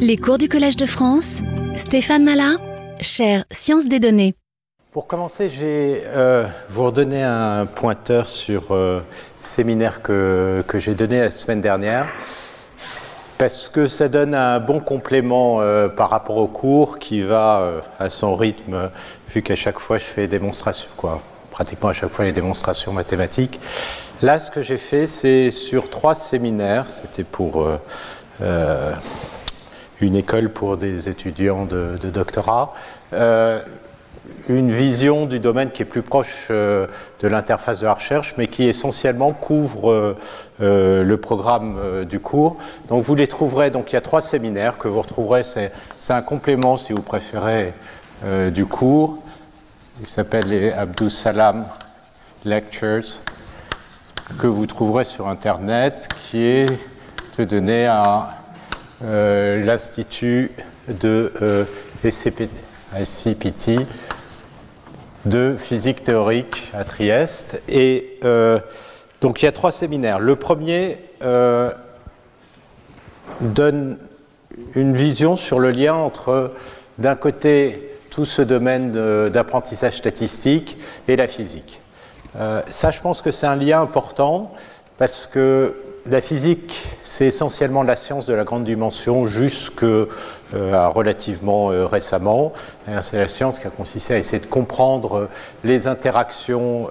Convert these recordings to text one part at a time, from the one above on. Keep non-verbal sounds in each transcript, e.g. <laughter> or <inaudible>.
Les cours du Collège de France, Stéphane Malin, chère Sciences des données. Pour commencer, je vais euh, vous redonner un pointeur sur euh, séminaire que, que j'ai donné la semaine dernière, parce que ça donne un bon complément euh, par rapport au cours qui va à son rythme, vu qu'à chaque fois je fais des démonstrations, quoi, pratiquement à chaque fois les démonstrations mathématiques. Là, ce que j'ai fait, c'est sur trois séminaires, c'était pour une école pour des étudiants de, de doctorat. Euh, une vision du domaine qui est plus proche euh, de l'interface de la recherche, mais qui essentiellement couvre euh, le programme du cours. Donc vous les trouverez, donc il y a trois séminaires que vous retrouverez, c'est un complément si vous préférez du cours. Il s'appelle les Abdou Salam Lectures que vous trouverez sur Internet, qui est donné à euh, l'Institut de euh, SCP, SCPT de physique théorique à Trieste. Et euh, donc il y a trois séminaires. Le premier euh, donne une vision sur le lien entre, d'un côté, tout ce domaine d'apprentissage statistique et la physique. Euh, ça, je pense que c'est un lien important parce que la physique, c'est essentiellement la science de la grande dimension jusque euh, relativement euh, récemment. C'est la science qui a consisté à essayer de comprendre euh, les interactions,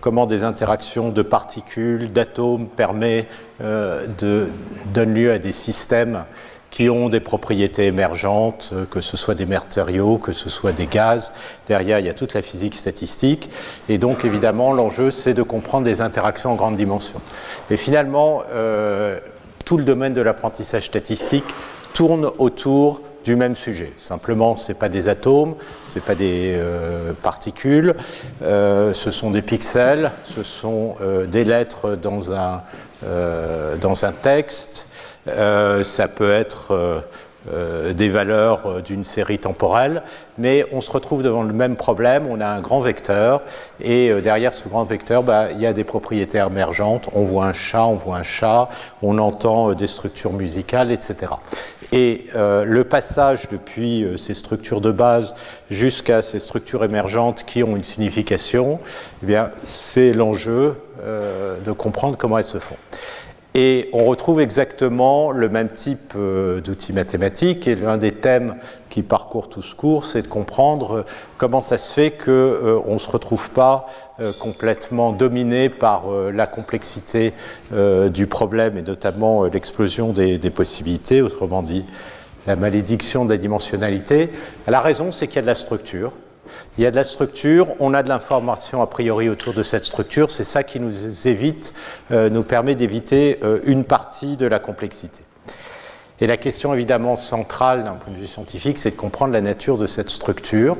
comment des interactions de particules, d'atomes permet de donnent lieu à des systèmes qui ont des propriétés émergentes, euh, que ce soit des matériaux, que ce soit des gaz. Derrière, il y a toute la physique statistique. Et donc, évidemment, l'enjeu, c'est de comprendre des interactions en grande dimension. Et finalement, euh, tout le domaine de l'apprentissage statistique tourne autour du même sujet. Simplement, ce n'est pas des atomes, ce n'est pas des euh, particules, ce sont des pixels, ce sont des lettres dans un, dans un texte, ça peut être euh, euh, des valeurs euh, d'une série temporelle, mais on se retrouve devant le même problème, on a un grand vecteur, et euh, derrière ce grand vecteur, bah, il y a des propriétés émergentes, on voit un chat, on voit un chat, on entend euh, des structures musicales, etc. Et euh, le passage depuis euh, ces structures de base jusqu'à ces structures émergentes qui ont une signification, eh bien, c'est l'enjeu euh, de comprendre comment elles se font. Et on retrouve exactement le même type euh, d'outils mathématiques. Et l'un des thèmes qui parcourt tout ce cours, c'est de comprendre euh, comment ça se fait qu'on euh, ne se retrouve pas euh, complètement dominé par la complexité du problème et notamment l'explosion des, des possibilités, autrement dit la malédiction de la dimensionnalité. La raison, c'est qu'il y a de la structure. Il y a de la structure, on a de l'information a priori autour de cette structure, c'est ça qui nous évite, euh, nous permet d'éviter euh, une partie de la complexité. Et la question évidemment centrale d'un point de vue scientifique, c'est de comprendre la nature de cette structure.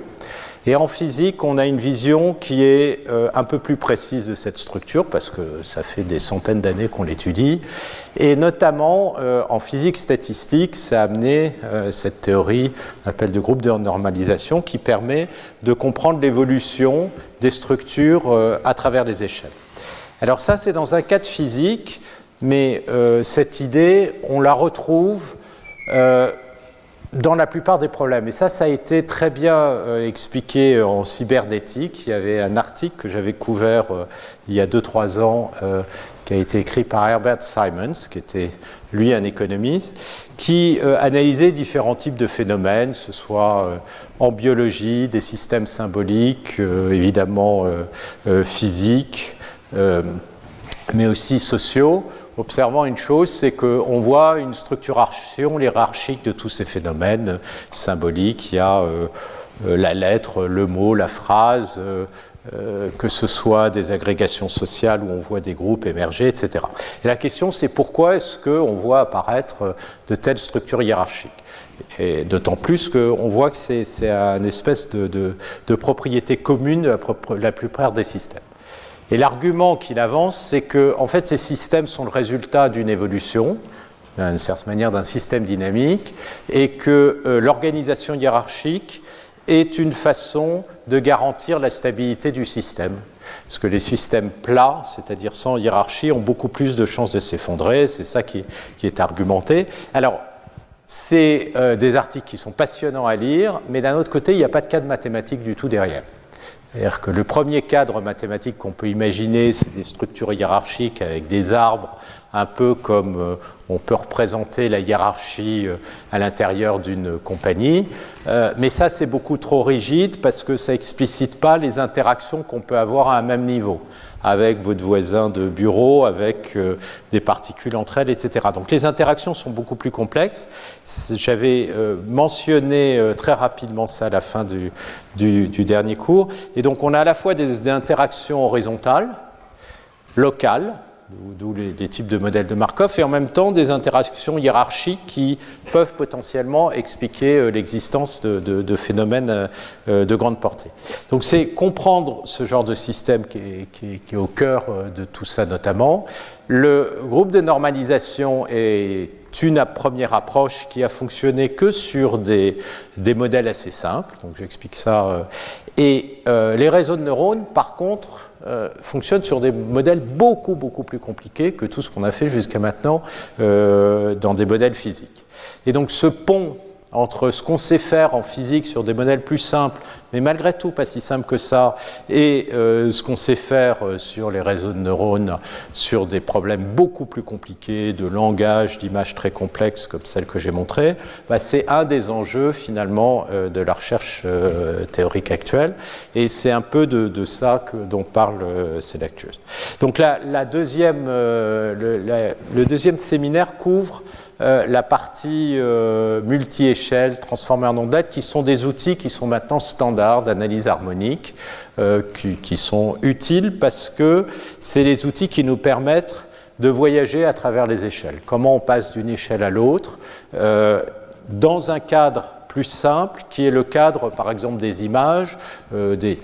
Et en physique, on a une vision qui est euh, un peu plus précise de cette structure, parce que ça fait des centaines d'années qu'on l'étudie. Et notamment, euh, en physique statistique, ça a amené euh, cette théorie, on appelle de groupe de normalisation, qui permet de comprendre l'évolution des structures à travers les échelles. Alors ça, c'est dans un cas de physique, mais cette idée, on la retrouve dans la plupart des problèmes. Et ça, ça a été très bien euh, expliqué en cyberdétique. Il y avait un article que j'avais couvert euh, il y a 2-3 ans, euh, qui a été écrit par Herbert Simons, qui était lui un économiste, qui euh, analysait différents types de phénomènes, que ce soit euh, en biologie, des systèmes symboliques, euh, évidemment euh, euh, physiques, euh, mais aussi sociaux, observant une chose, c'est qu'on voit une structuration hiérarchique de tous ces phénomènes symboliques. Il y a euh, euh, la lettre, le mot, la phrase, euh, que ce soit des agrégations sociales où on voit des groupes émerger, etc. Et la question, c'est pourquoi est-ce qu'on voit apparaître de telles structures hiérarchiques? Et d'autant plus qu'on voit que c'est une espèce de, de- de propriété commune la, la plupart des systèmes. Et l'argument qu'il avance, c'est que en fait, ces systèmes sont le résultat d'une évolution, d'une certaine manière d'un système dynamique, et que euh, l'organisation hiérarchique est une façon de garantir la stabilité du système. Parce que les systèmes plats, c'est-à-dire sans hiérarchie, ont beaucoup plus de chances de s'effondrer, c'est ça qui, est argumenté. Alors, c'est des articles qui sont passionnants à lire, mais d'un autre côté, il n'y a pas de cadre mathématique du tout derrière. C'est-à-dire que le premier cadre mathématique qu'on peut imaginer, c'est des structures hiérarchiques avec des arbres un peu comme euh, on peut représenter la hiérarchie euh, à l'intérieur d'une compagnie. Euh, mais ça, c'est beaucoup trop rigide parce que ça explicite pas les interactions qu'on peut avoir à un même niveau avec votre voisin de bureau, avec des particules entre elles, etc. Donc les interactions sont beaucoup plus complexes. J'avais mentionné très rapidement ça à la fin du, du, dernier cours. Et donc on a à la fois des interactions horizontales, locales, d'où les, types de modèles de Markov, et en même temps des interactions hiérarchiques qui peuvent potentiellement expliquer euh, l'existence de, phénomènes euh, euh, de grande portée. Donc c'est comprendre ce genre de système qui est, au cœur de tout ça notamment. Le groupe de normalisation est une première approche qui a fonctionné que sur des, modèles assez simples, donc j'explique ça. Et les réseaux de neurones, par contre, euh, fonctionne sur des modèles beaucoup, beaucoup plus compliqués que tout ce qu'on a fait jusqu'à maintenant euh, dans des modèles physiques. Et donc ce pont entre ce qu'on sait faire en physique sur des modèles plus simples, mais malgré tout pas si simples que ça, et euh, ce qu'on sait faire euh, sur les réseaux de neurones, sur des problèmes beaucoup plus compliqués de langage, d'images très complexes comme celles que j'ai montrées, bah, c'est un des enjeux finalement euh, de la recherche théorique actuelle, et c'est un peu de, ça que, dont parle Sélactius. Donc la, deuxième, le deuxième séminaire couvre euh, la partie euh, multi-échelle, transformée en ondettes, qui sont des outils qui sont maintenant standards d'analyse harmonique, euh, qui, sont utiles parce que c'est les outils qui nous permettent de voyager à travers les échelles. Comment on passe d'une échelle à l'autre dans un cadre plus simple, qui est le cadre, par exemple, des images, des,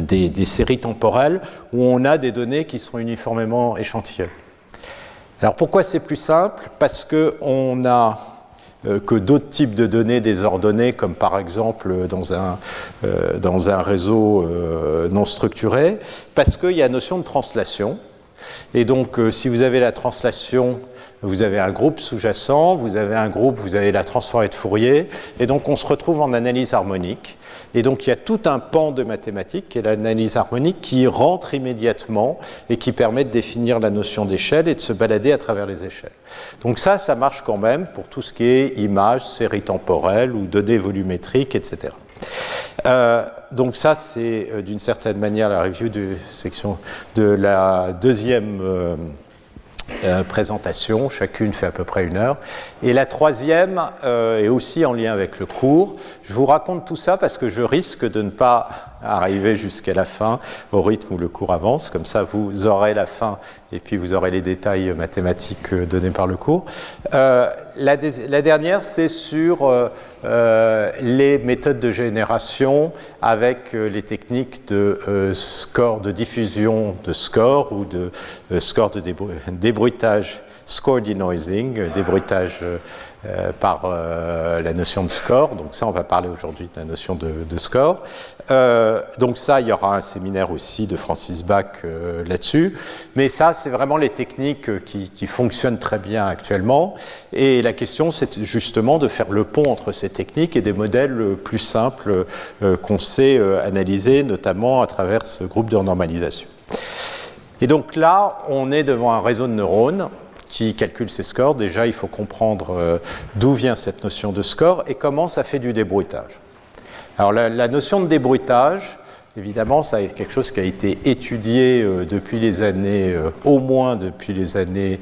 des, séries temporelles, où on a des données qui sont uniformément échantillonnées. Alors pourquoi c'est plus simple? Parce qu'on n'a euh, que d'autres types de données désordonnées, comme par exemple dans un, euh, dans un réseau euh, non structuré, parce qu'il y a notion de translation. Et donc si vous avez la translation vous avez un groupe sous-jacent, vous avez un groupe, vous avez la transformée de Fourier, et donc on se retrouve en analyse harmonique. Et donc il y a tout un pan de mathématiques, qui est l'analyse harmonique, qui rentre immédiatement et qui permet de définir la notion d'échelle et de se balader à travers les échelles. Donc ça, ça marche quand même pour tout ce qui est images, séries temporelles ou données volumétriques, etc. Euh, donc ça, c'est euh, d'une certaine manière la review de la deuxième euh, euh, chacune fait à peu près une heure. Et la troisième euh, est aussi en lien avec le cours. Je vous raconte tout ça parce que je risque de ne pas arriver jusqu'à la fin au rythme où le cours avance. Comme ça, vous aurez la fin et puis vous aurez les détails mathématiques euh, donnés par le cours. Euh, la, dernière, c'est sur euh, euh, les méthodes de génération avec les techniques de score, de diffusion de score ou de score de débruitage score denoising, débruitage euh, par euh, la notion de score. Donc ça, on va parler aujourd'hui de la notion de, score. Euh, donc ça, il y aura un séminaire aussi de Francis Bach là-dessus. Mais ça, c'est vraiment les techniques qui, qui, fonctionnent très bien actuellement. Et la question, c'est justement de faire le pont entre ces techniques et des modèles plus simples qu'on sait analyser, notamment à travers ce groupe de normalisation. Et donc là, on est devant un réseau de neurones qui calcule ses scores, déjà il faut comprendre euh, d'où vient cette notion de score et comment ça fait du débruitage. Alors la, notion de débruitage, évidemment, ça est quelque chose qui a été étudié euh, depuis les années, euh, au moins depuis les années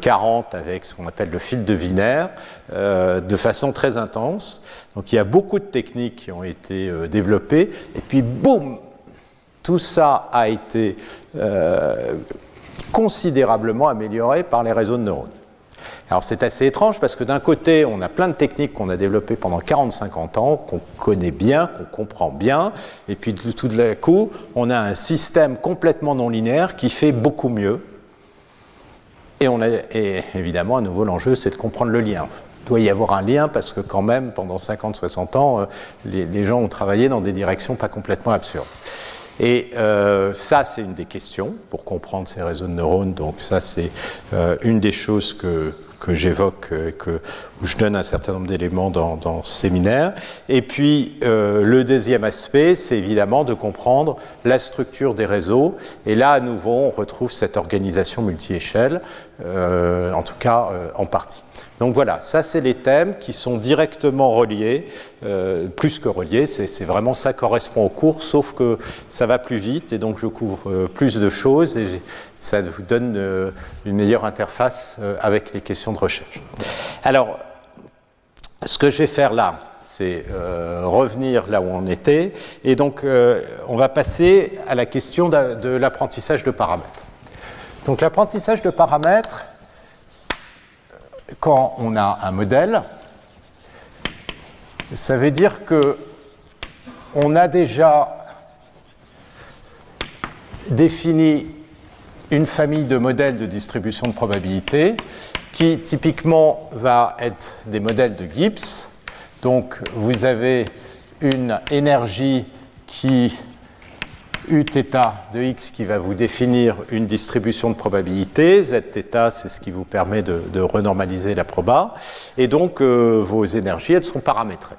40 avec ce qu'on appelle le fil de Wiener, de façon très intense. Donc il y a beaucoup de techniques qui ont été développées et puis boum, tout ça a été considérablement amélioré par les réseaux de neurones. Alors c'est assez étrange parce que d'un côté, on a plein de techniques qu'on a développées pendant 40-50 ans, qu'on connaît bien, qu'on comprend bien, et puis tout d'un coup, on a un système complètement non linéaire qui fait beaucoup mieux. Et, évidemment, à nouveau, l'enjeu, c'est de comprendre le lien. Il doit y avoir un lien parce que quand même, pendant 50-60 ans, euh, les gens ont travaillé dans des directions pas complètement absurdes. Et euh, ça, c'est une des questions pour comprendre ces réseaux de neurones. Donc ça, c'est euh, une des choses que, que j'évoque, que, où je donne un certain nombre d'éléments dans, ce séminaire. Et puis, le deuxième aspect, c'est évidemment de comprendre la structure des réseaux. Et là, à nouveau, on retrouve cette organisation multi-échelle, en tout cas en partie. Donc voilà, ça c'est les thèmes qui sont directement reliés, euh, plus que reliés, c'est vraiment ça correspond au cours, sauf que ça va plus vite et donc je couvre euh, plus de choses et ça vous donne euh, une meilleure interface avec les questions de recherche. Alors, ce que je vais faire là, c'est revenir là où on était et donc on va passer à la question de l'apprentissage de paramètres. Donc l'apprentissage de paramètres, quand on a un modèle, ça veut dire que on a déjà défini une famille de modèles de distribution de probabilité qui typiquement va être des modèles de Gibbs. Donc vous avez une énergie qui Uθ de x qui va vous définir une distribution de probabilité. Zθ, c'est ce qui vous permet de, renormaliser la proba. Et donc, euh, vos énergies, elles sont paramétrées.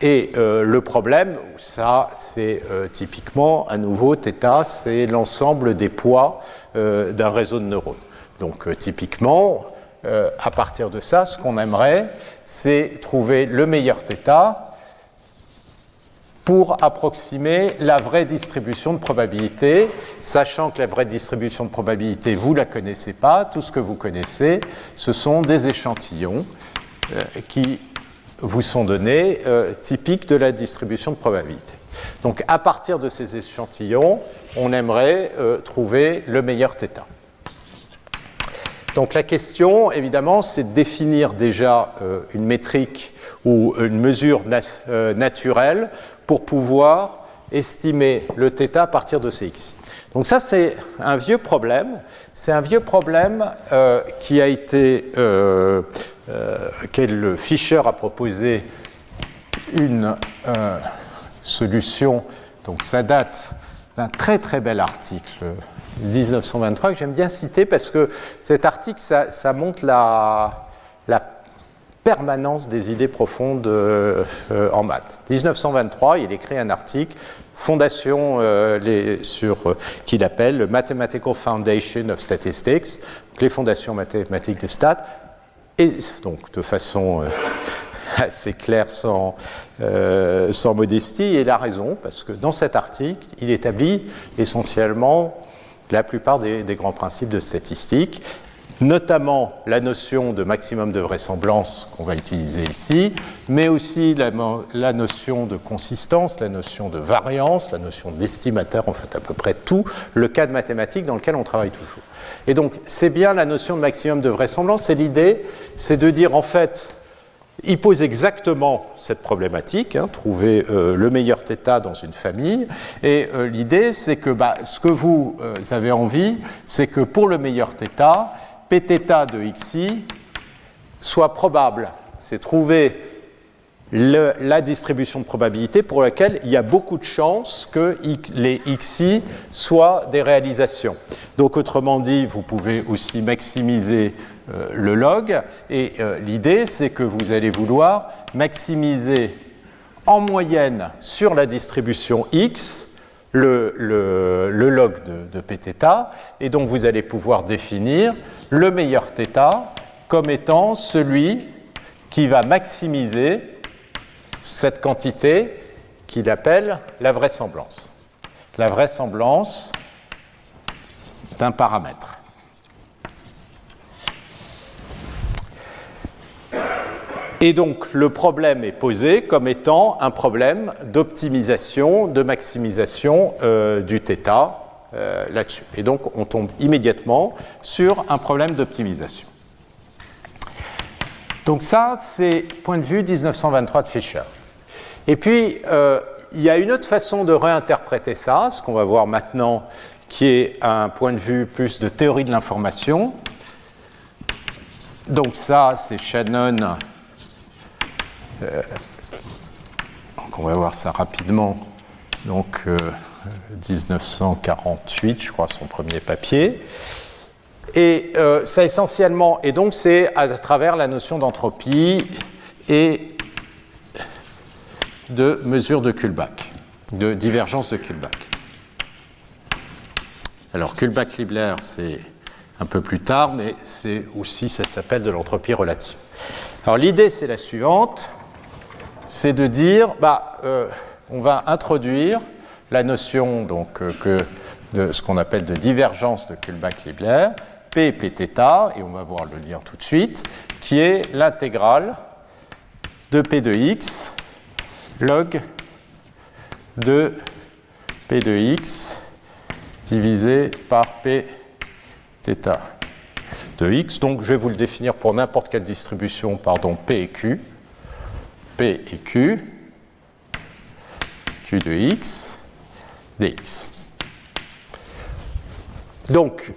Et euh, le problème, ça, c'est euh, typiquement, à nouveau, θ, c'est l'ensemble des poids d'un réseau de neurones. Donc, typiquement, à partir de ça, ce qu'on aimerait, c'est trouver le meilleur θ pour approximer la vraie distribution de probabilité, sachant que la vraie distribution de probabilité, vous ne la connaissez pas, tout ce que vous connaissez, ce sont des échantillons euh, qui vous sont donnés euh, typiques de la distribution de probabilité. Donc à partir de ces échantillons, on aimerait euh, trouver le meilleur θ. Donc la question, évidemment, c'est de définir déjà une métrique ou une mesure naturelle pour pouvoir estimer le θ à partir de Cx. Donc ça, c'est un vieux problème. C'est un vieux problème euh, qui a été, euh, euh, Fischer a proposé une euh, solution. Donc ça date d'un très très bel article 1923 que j'aime bien citer parce que cet article, ça, montre la permanence des idées profondes euh, euh, en maths. 1923, il écrit un article, fondation euh, sur qu'il appelle Mathematical Foundation of Statistics, les fondations mathématiques des stats, et donc de façon <laughs> assez claire, sans, sans modestie, et il a raison, parce que dans cet article, il établit essentiellement la plupart des grands principes de statistique, notamment la notion de maximum de vraisemblance qu'on va utiliser ici, mais aussi la, notion de consistance, la notion de variance, la notion d'estimateur, en fait à peu près tout le cadre mathématique dans lequel on travaille toujours. Et donc c'est bien la notion de maximum de vraisemblance, et l'idée c'est de dire en fait, il pose exactement cette problématique, hein, trouver euh, le meilleur θ dans une famille. Et euh, l'idée, c'est que bah, ce que vous euh, avez envie, c'est que pour le meilleur θ, Pθ de xi soit probable. C'est trouver la distribution de probabilité pour laquelle il y a beaucoup de chances que les xi soient des réalisations. Donc autrement dit, vous pouvez aussi maximiser euh, le log et euh, l'idée c'est que vous allez vouloir maximiser en moyenne sur la distribution x le, log de, de Pθ et donc vous allez pouvoir définir le meilleur θ comme étant celui qui va maximiser cette quantité qu'il appelle la vraisemblance. La vraisemblance d'un paramètre. Et donc le problème est posé comme étant un problème d'optimisation, de maximisation euh, du θ euh. Et donc on tombe immédiatement sur un problème d'optimisation. Donc ça, c'est point de vue 1923 de Fischer. Et puis, euh, il y a une autre façon de réinterpréter ça, ce qu'on va voir maintenant, qui est un point de vue plus de théorie de l'information. Donc ça, c'est Shannon. Euh, on va voir ça rapidement. Donc 1948, je crois, son premier papier. Et euh, ça essentiellement, et donc c'est à travers la notion d'entropie et de mesure de Kullback, de divergence de Kullback. Alors Kullback-Libler, c'est un peu plus tard, mais c'est aussi, ça s'appelle de l'entropie relative. Alors l'idée, c'est la suivante, c'est de dire, bah, euh, on va introduire la notion donc, euh, de ce qu'on appelle de divergence de Kullback-Libler, P Pθ, et on va voir le lien tout de suite, qui est l'intégrale de P de x log de P de x divisé par P θ de x. Donc je vais vous le définir pour n'importe quelle distribution, pardon, P et Q. P et Q, Q de x, dx. Donc,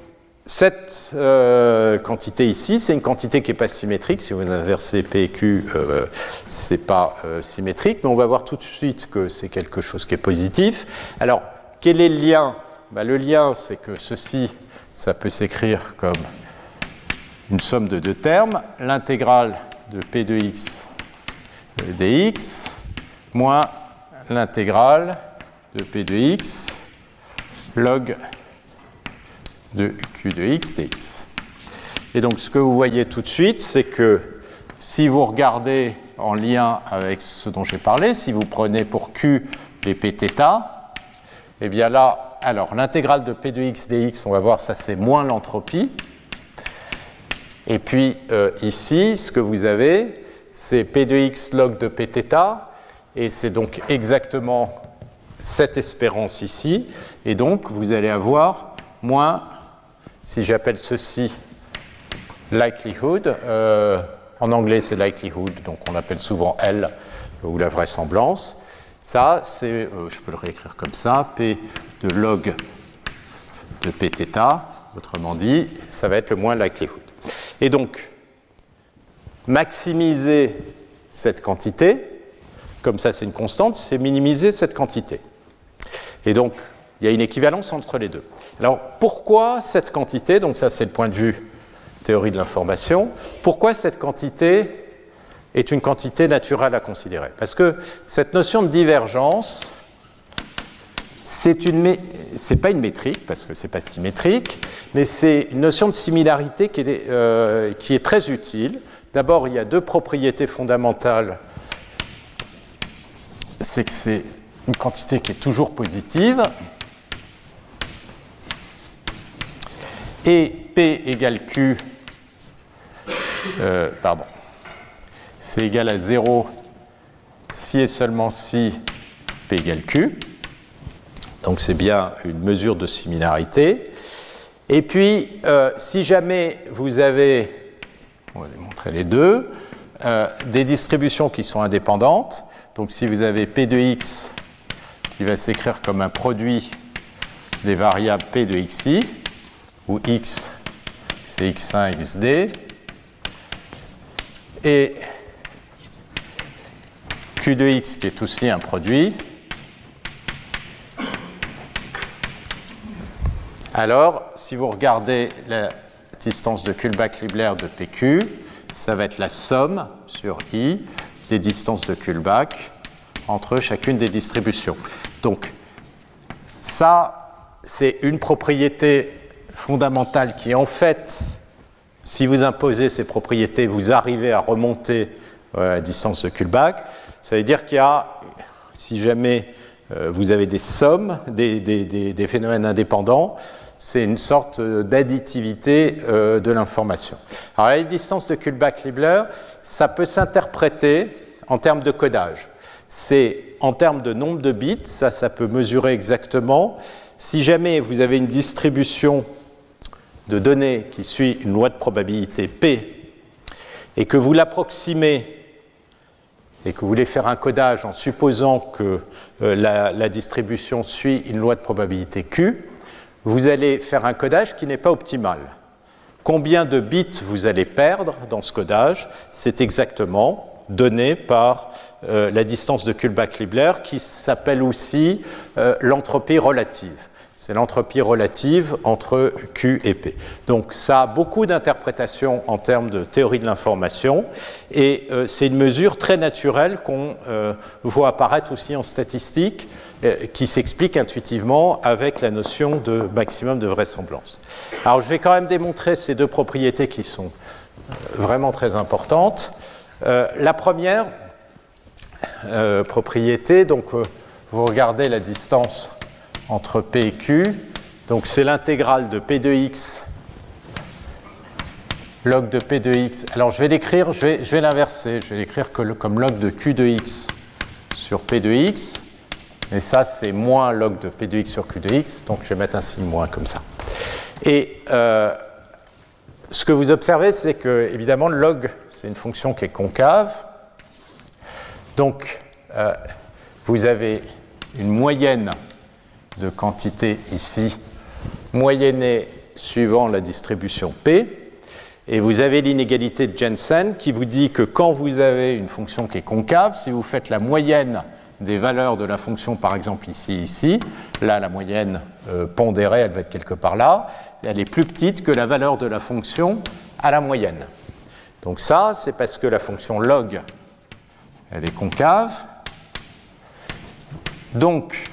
cette euh, quantité ici, c'est une quantité qui n'est pas symétrique. Si vous inversez P et Q, euh, ce n'est pas euh, symétrique, mais on va voir tout de suite que c'est quelque chose qui est positif. Alors, quel est le lien? Ben, Le lien, c'est que ceci, ça peut s'écrire comme une somme de deux termes, l'intégrale de P de x dx moins l'intégrale de P de x log de q de x dx. Et donc ce que vous voyez tout de suite, c'est que si vous regardez en lien avec ce dont j'ai parlé, si vous prenez pour q les pθ, et eh bien là, alors l'intégrale de p de x dx, on va voir, ça c'est moins l'entropie. Et puis euh, ici, ce que vous avez, c'est p de x log de pθ, et c'est donc exactement cette espérance ici, et donc vous allez avoir moins si j'appelle ceci likelihood, euh, en anglais c'est likelihood, donc on appelle souvent L ou la vraisemblance. Ça, c'est, euh, je peux le réécrire comme ça, P de log de Pθ, autrement dit, ça va être le moins likelihood. Et donc, maximiser cette quantité, comme ça c'est une constante, c'est minimiser cette quantité. Et donc, il y a une équivalence entre les deux. Alors pourquoi cette quantité, donc ça c'est le point de vue théorie de l'information, pourquoi cette quantité est une quantité naturelle à considérer? Parce que cette notion de divergence, c'est une pas une métrique parce que c'est pas symétrique, mais c'est une notion de similarité qui est, euh, qui est très utile. D'abord, il y a deux propriétés fondamentales. C'est que c'est une quantité qui est toujours positive, et P égale Q, euh, pardon, c'est égal à 0 si et seulement si P égale Q. Donc c'est bien une mesure de similarité. Et puis, euh, si jamais vous avez, on va démontrer les deux, euh, des distributions qui sont indépendantes, donc si vous avez P de x qui va s'écrire comme un produit des variables P de xi, où x c'est x1, xd, et q de x qui est aussi un produit. Alors, si vous regardez la distance de Kullback-Libler de PQ, ça va être la somme sur i des distances de Kullback entre chacune des distributions. Donc, ça, c'est une propriété fondamentale qui, en fait, si vous imposez ces propriétés, vous arrivez à remonter euh, à la distance de Kullback. Ça veut dire qu'il y a, si jamais euh, vous avez des sommes, des, phénomènes indépendants, c'est une sorte d'additivité euh, de l'information. Alors, la distance de Kullback-Libler, ça peut s'interpréter en termes de codage. C'est en termes de nombre de bits, ça, ça peut mesurer exactement. Si jamais vous avez une distribution de données qui suit une loi de probabilité P et que vous l'approximez et que vous voulez faire un codage en supposant que euh, la, distribution suit une loi de probabilité Q, vous allez faire un codage qui n'est pas optimal. Combien de bits vous allez perdre dans ce codage C'est exactement donné par euh, la distance de Kullback-Libler qui s'appelle aussi euh, l'entropie relative. c'est l'entropie relative entre Q et P. Donc ça a beaucoup d'interprétations en termes de théorie de l'information et euh, c'est une mesure très naturelle qu'on voit apparaître aussi en statistique qui s'explique intuitivement avec la notion de maximum de vraisemblance. Alors je vais quand même démontrer ces deux propriétés qui sont vraiment très importantes. la première propriété, donc vous regardez la distance entre P et Q. Donc c'est l'intégrale de P de x log de P de x. Alors je vais l'écrire, je vais, je vais l'inverser, je vais l'écrire comme log de Q de x sur P de x. Et ça, c'est moins log de P de x sur Q de x. Donc je vais mettre un signe moins comme ça. Et euh, ce que vous observez, c'est que, évidemment, le log, c'est une fonction qui est concave. Donc, euh, vous avez une moyenne de quantité ici, moyennée suivant la distribution P. Et vous avez l'inégalité de Jensen qui vous dit que quand vous avez une fonction qui est concave, si vous faites la moyenne des valeurs de la fonction, par exemple ici, ici, là la moyenne euh, pondérée, elle va être quelque part là, elle est plus petite que la valeur de la fonction à la moyenne. Donc ça, c'est parce que la fonction log, elle est concave. Donc,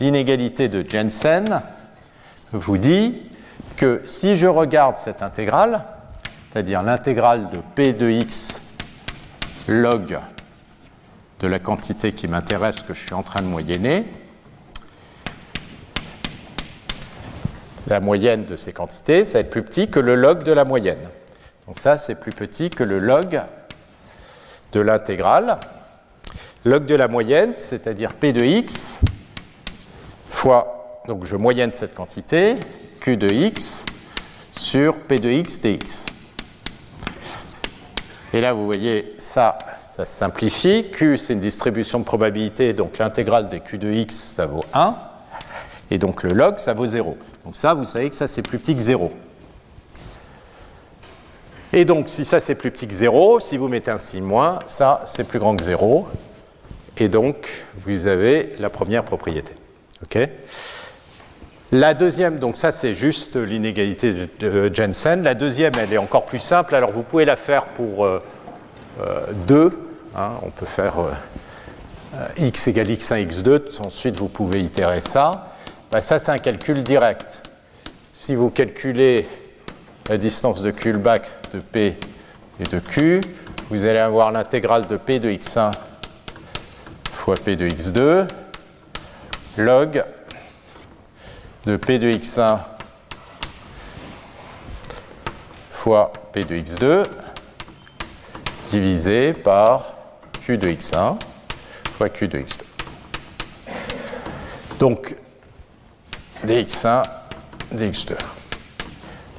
l'inégalité de Jensen vous dit que si je regarde cette intégrale, c'est-à-dire l'intégrale de p de x log de la quantité qui m'intéresse que je suis en train de moyenner, la moyenne de ces quantités, ça va être plus petit que le log de la moyenne. Donc ça, c'est plus petit que le log de l'intégrale. Log de la moyenne, c'est-à-dire p de x, fois, donc je moyenne cette quantité, Q de x sur P de x dx. Et là, vous voyez, ça, ça se simplifie. Q, c'est une distribution de probabilité, donc l'intégrale de Q de x, ça vaut 1. Et donc le log, ça vaut 0. Donc ça, vous savez que ça, c'est plus petit que 0. Et donc, si ça, c'est plus petit que 0, si vous mettez un signe moins, ça, c'est plus grand que 0. Et donc, vous avez la première propriété. La deuxième, donc ça c'est juste l'inégalité de Jensen. La deuxième, elle est encore plus simple. Alors vous pouvez la faire pour 2. Euh, euh, hein. on peut faire euh, x égale x1, x2. Ensuite, vous pouvez itérer ça. Bah, ça, c'est un calcul direct. Si vous calculez la distance de Kullback de P et de Q, vous allez avoir l'intégrale de P de x1 fois P de x2 log de P de x1 fois P de x2 divisé par Q de x1 fois Q de x2. Donc, dx1, dx2.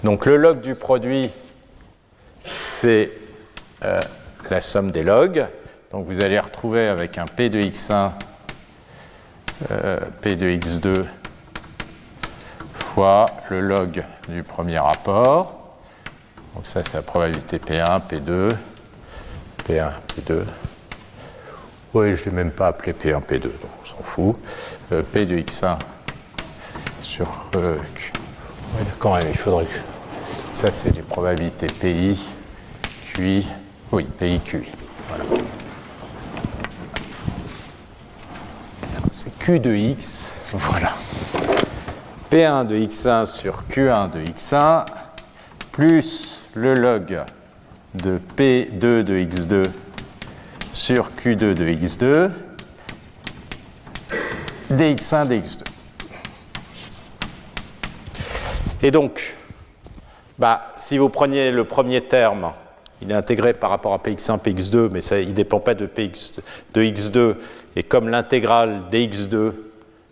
Donc le log du produit, c'est euh, la somme des logs. Donc vous allez retrouver avec un P de x1 euh, P de x2 fois le log du premier rapport. Donc ça, c'est la probabilité P1, P2, P1, P2. Oui, je ne l'ai même pas appelé P1, P2, donc on s'en fout. Euh, P de x1 sur euh, Q. Oui, quand même, il faudrait que... Ça, c'est les probabilités PI, QI. Oui, PI, QI. Voilà. Q de x, <laughs> voilà. P1 de x1 sur Q1 de x1 plus le log de P2 de x2 sur Q2 de x2 dx1 dx2. Et donc, bah, si vous preniez le premier terme, il est intégré par rapport à px1, px2, mais ça, il ne dépend pas de, px, de x2, et comme l'intégrale dx2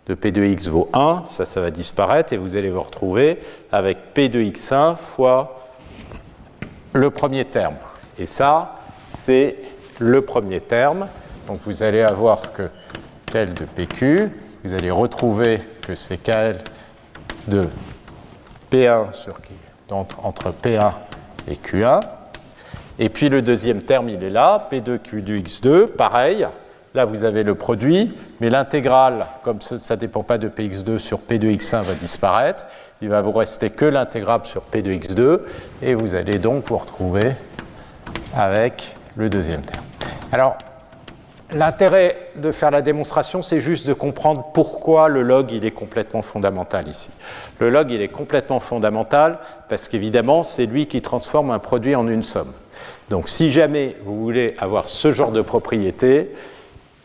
de p de x vaut 1, ça, ça va disparaître et vous allez vous retrouver avec p de x1 fois le premier terme. Et ça, c'est le premier terme. Donc vous allez avoir que KL de PQ, vous allez retrouver que c'est KL de P1 sur qui entre P1 et Q1. Et puis le deuxième terme, il est là, P2 Q2 X2, pareil, là vous avez le produit, mais l'intégrale, comme ça ne dépend pas de px2 sur p de x1, va disparaître. Il va vous rester que l'intégrable sur p de x2, et vous allez donc vous retrouver avec le deuxième terme. Alors, L'intérêt de faire la démonstration, c'est juste de comprendre pourquoi le log il est complètement fondamental ici. Le log il est complètement fondamental parce qu'évidemment c'est lui qui transforme un produit en une somme. Donc si jamais vous voulez avoir ce genre de propriété,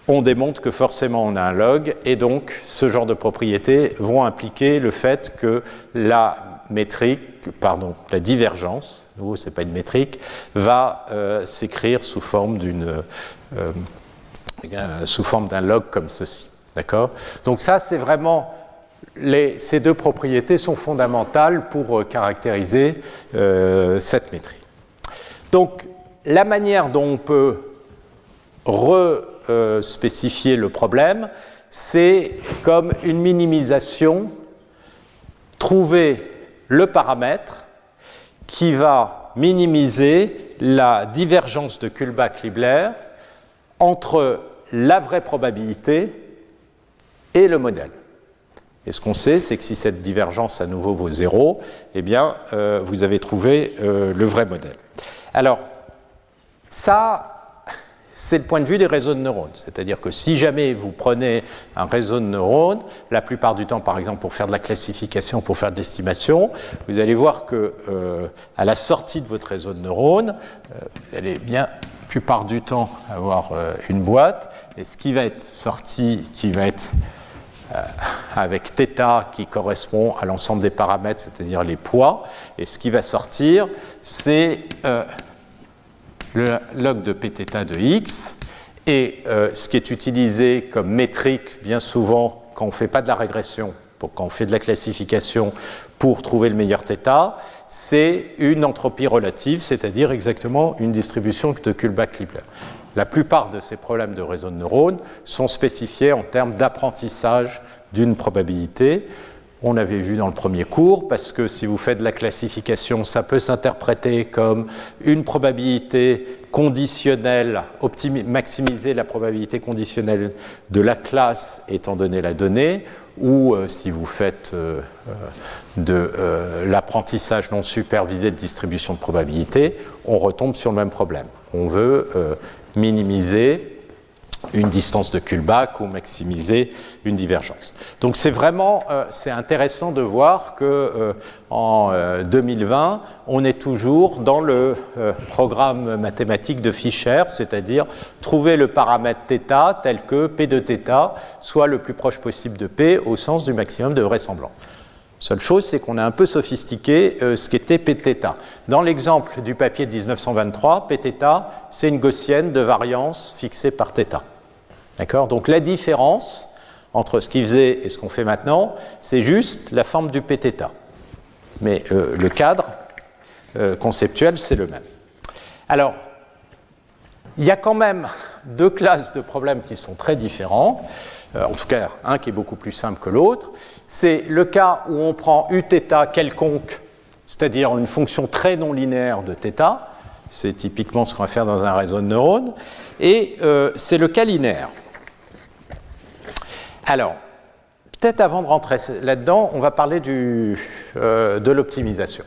on démontre que forcément on a un log et donc ce genre de propriétés vont impliquer le fait que la métrique, pardon, la divergence, nouveau c'est pas une métrique, va euh, s'écrire sous forme d'une euh, euh, sous forme d'un log comme ceci. Donc ça, c'est vraiment ces deux propriétés sont fondamentales pour caractériser cette métrique. Donc la manière dont on peut re-spécifier le problème, c'est comme une minimisation, trouver le paramètre qui va minimiser la divergence de Kullback-Libler entre la vraie probabilité et le modèle. Et ce qu'on sait, c'est que si cette divergence à nouveau vaut zéro, eh bien, euh, vous avez trouvé euh, le vrai modèle. Alors, ça, c'est le point de vue des réseaux de neurones. C'est-à-dire que si jamais vous prenez un réseau de neurones, la plupart du temps, par exemple, pour faire de la classification, pour faire de l'estimation, vous allez voir que euh, à la sortie de votre réseau de neurones, vous allez bien plupart du temps avoir euh, une boîte, et ce qui va être sorti, qui va être euh, avec θ qui correspond à l'ensemble des paramètres, c'est-à-dire les poids, et ce qui va sortir, c'est euh, le log de pθ de x, et ce qui est utilisé comme métrique bien souvent quand on ne fait pas de la régression, pour, quand on fait de la classification pour trouver le meilleur θ, c'est une entropie relative, c'est-à-dire exactement une distribution de Kullback-Leibler. La plupart de ces problèmes de réseau de neurones sont spécifiés en termes d'apprentissage d'une probabilité. On l'avait vu dans le premier cours, parce que si vous faites de la classification, ça peut s'interpréter comme une probabilité conditionnelle, maximiser la probabilité conditionnelle de la classe étant donné la donnée, ou euh, si vous faites euh, euh, de l'apprentissage non supervisé de distribution de probabilité, on retombe sur le même problème. On veut minimiser une distance de Kullback ou maximiser une divergence. Donc c'est vraiment euh, c'est intéressant de voir que euh, en 2020 euh, on est toujours dans le programme mathématique de Fischer, c'est-à-dire trouver le paramètre θ tel que p de θ soit le plus proche possible de p au sens du maximum de vraisemblance. Seule chose, c'est qu'on a un peu sophistiqué ce qu'était Pθ. Dans l'exemple du papier de 1923, Pθ, c'est une gaussienne de variance fixée par θ. D'accord Donc la différence entre ce qu'il faisait et ce qu'on fait maintenant, c'est juste la forme du pθ. Mais euh, le cadre euh, conceptuel, c'est le même. Alors, il y a quand même deux classes de problèmes qui sont très différents. Euh, en tout cas, un qui est beaucoup plus simple que l'autre. C'est le cas où on prend uθ quelconque, c'est-à-dire une fonction très non linéaire de θ. C'est typiquement ce qu'on va faire dans un réseau de neurones. Et c'est le cas linéaire. Alors, peut-être avant de rentrer là-dedans, on va parler euh, de l'optimisation.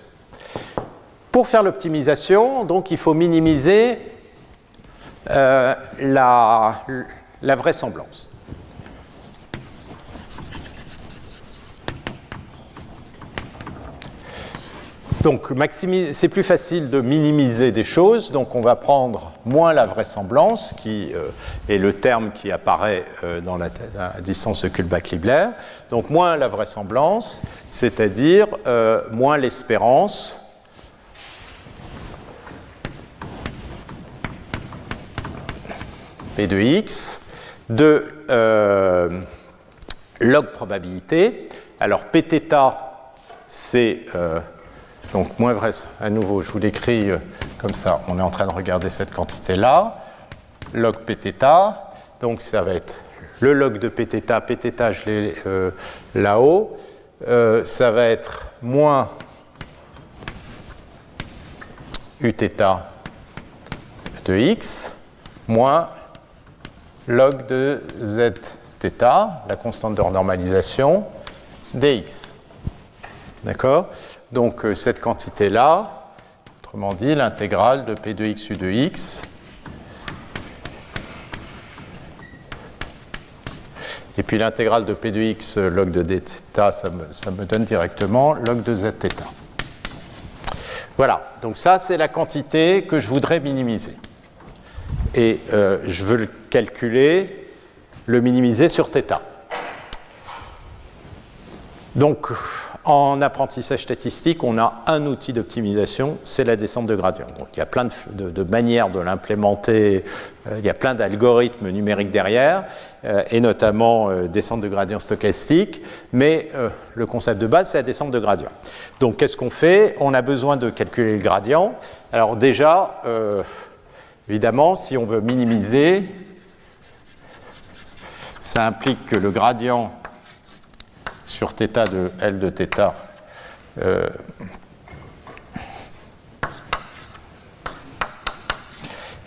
Pour faire l'optimisation, donc, il faut minimiser euh, la vraisemblance. Donc c'est plus facile de minimiser des choses, donc on va prendre moins la vraisemblance, qui euh, est le terme qui apparaît euh, dans la, distance de Kullback-Leibler. Donc moins la vraisemblance, c'est-à-dire euh, moins l'espérance P de x de log probabilité. Alors Pθ, c'est donc moins vrai, à nouveau, je vous l'écris euh, comme ça, on est en train de regarder cette quantité-là, log pθ, donc ça va être le log de pθ, pθ je l'ai euh, là-haut, euh, ça va être moins uθ de x, moins log de zθ, la constante de renormalisation, dx. D'accord Donc euh, cette quantité-là, autrement dit l'intégrale de p de x u de x, et puis l'intégrale de p de x log de dθ, ça me, ça me donne directement log de zθ. Voilà, donc ça c'est la quantité que je voudrais minimiser. Et euh, je veux le calculer, le minimiser sur θ. Donc en apprentissage statistique, on a un outil d'optimisation, c'est la descente de gradient. Donc, il y a plein de, manières de l'implémenter, euh, il y a plein d'algorithmes numériques derrière, euh, et notamment euh, descente de gradient stochastique, mais le concept de base, c'est la descente de gradient. Donc qu'est-ce qu'on fait? On a besoin de calculer le gradient. Alors déjà, évidemment, si on veut minimiser, ça implique que le gradient sur θ de L de θ. Euh,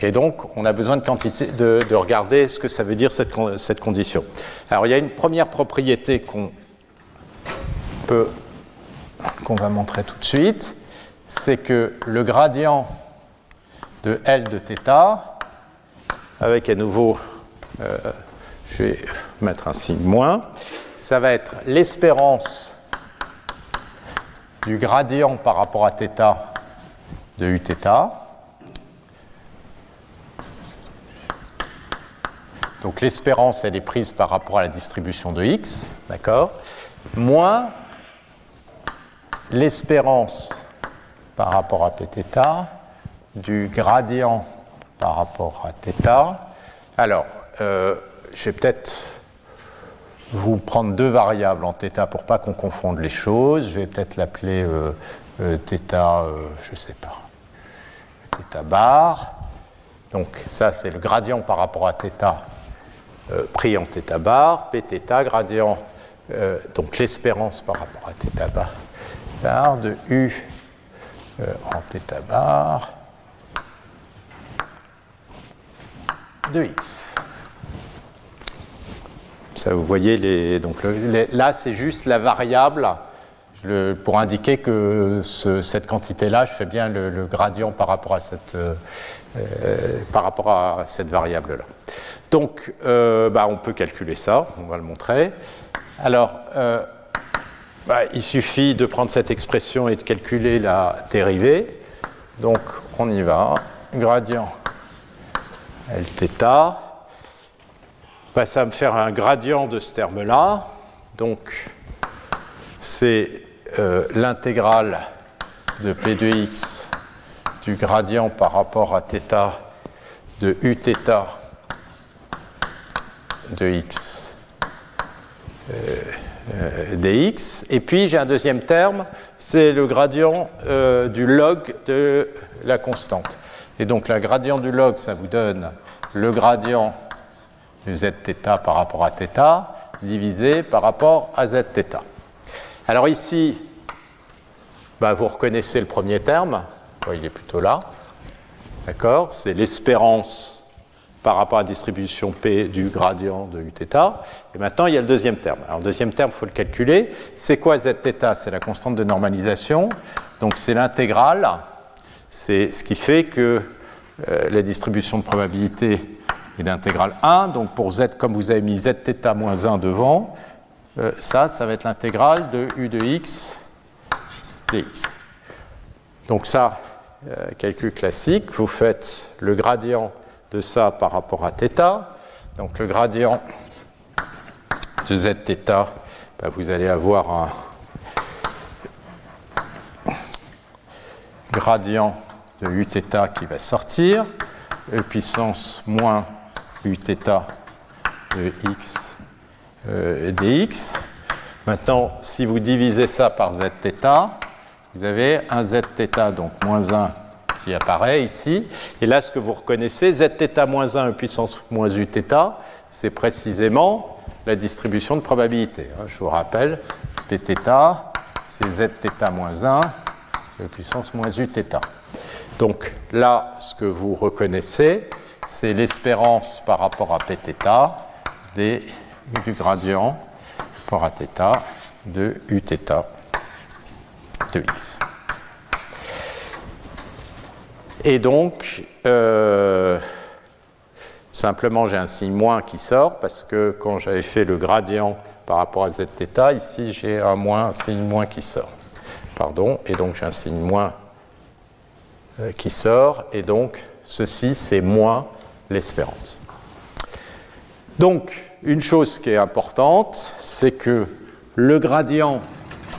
et donc, on a besoin de, quantité, de, regarder ce que ça veut dire cette, cette condition. Alors, il y a une première propriété qu'on peut, qu'on va montrer tout de suite, c'est que le gradient de L de θ, avec à nouveau, euh, je vais mettre un signe moins, ça va être l'espérance du gradient par rapport à θ de uθ. Donc l'espérance, elle est prise par rapport à la distribution de x, d'accord Moins l'espérance par rapport à pθ du gradient par rapport à θ. Alors, euh, je vais peut-être vous prendre deux variables en θ pour pas qu'on confonde les choses. Je vais peut-être l'appeler euh, euh, θ, euh, je sais pas, θ bar. Donc ça c'est le gradient par rapport à θ pris en θ bar, pθ gradient, donc l'espérance par rapport à θ bar, bar de u en θ bar de x vous voyez, les, donc là, c'est juste la variable pour indiquer que cette quantité-là, je fais bien le, gradient par rapport à cette, euh, euh, par rapport à cette variable-là. Donc, euh, bah, on peut calculer ça, on va le montrer. Alors, bah, il suffit de prendre cette expression et de calculer la dérivée. Donc, on y va. Gradient Lθ ça va me faire un gradient de ce terme-là. Donc, c'est euh, l'intégrale de P de x du gradient par rapport à θ de uθ de x euh, euh, dx. Et puis j'ai un deuxième terme, c'est le gradient du log de la constante. Et donc le gradient du log, ça vous donne le gradient zθ par rapport à θ divisé par rapport à zθ. Alors ici, bah, vous reconnaissez le premier terme, il est plutôt là, d'accord C'est l'espérance par rapport à la distribution P du gradient de uθ. Et maintenant, il y a le deuxième terme. Alors, le deuxième terme, il faut le calculer. C'est quoi zθ C'est la constante de normalisation. Donc, c'est l'intégrale. C'est ce qui fait que euh, la distribution de probabilité et d'intégrale 1. Donc pour z, comme vous avez mis zθ moins 1 devant, euh, ça, ça va être l'intégrale de u de x dx. Donc ça, euh, calcul classique, vous faites le gradient de ça par rapport à θ. Donc le gradient de zθ, bah, vous allez avoir un gradient de uθ qui va sortir, e puissance moins uθ de x euh, dx. Maintenant, si vous divisez ça par zθ, vous avez un zθ, donc moins 1 qui apparaît ici. Et là, ce que vous reconnaissez, zθ moins 1 puissance moins uθ, c'est précisément la distribution de probabilité. Hein. Je vous rappelle, dθ, c'est zθ moins 1 puissance moins uθ. Donc là, ce que vous reconnaissez, c'est l'espérance par rapport à Pθ des, du gradient par rapport à θ de Uθ de x. Et donc, euh, simplement j'ai un signe moins qui sort parce que quand j'avais fait le gradient par rapport à zθ, ici j'ai un moins, un signe moins qui sort. Pardon, et donc j'ai un signe moins euh, qui sort, et donc ceci c'est moins l'espérance. Donc, une chose qui est importante, c'est que le gradient,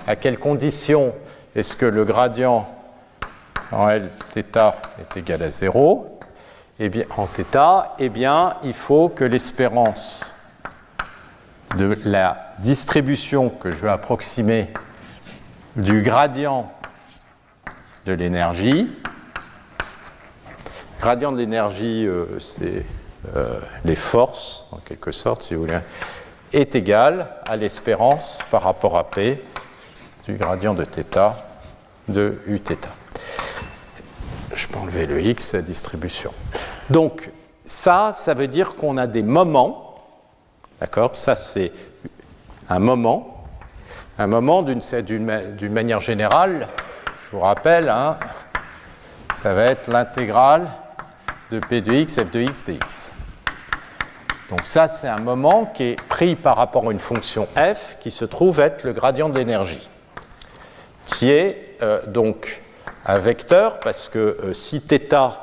à quelles conditions est-ce que le gradient en L θ est égal à 0 eh bien, En θ, eh bien, il faut que l'espérance de la distribution que je veux approximer du gradient de l'énergie, gradient de l'énergie, euh, c'est euh, les forces, en quelque sorte, si vous voulez, est égal à l'espérance par rapport à P du gradient de θ de Uθ. Je peux enlever le x, la distribution. Donc, ça, ça veut dire qu'on a des moments, d'accord Ça, c'est un moment. Un moment, d'une manière générale, je vous rappelle, hein, ça va être l'intégrale de p de x, f de x dx. Donc ça, c'est un moment qui est pris par rapport à une fonction f qui se trouve être le gradient de l'énergie, qui est euh, donc un vecteur, parce que euh, si θ,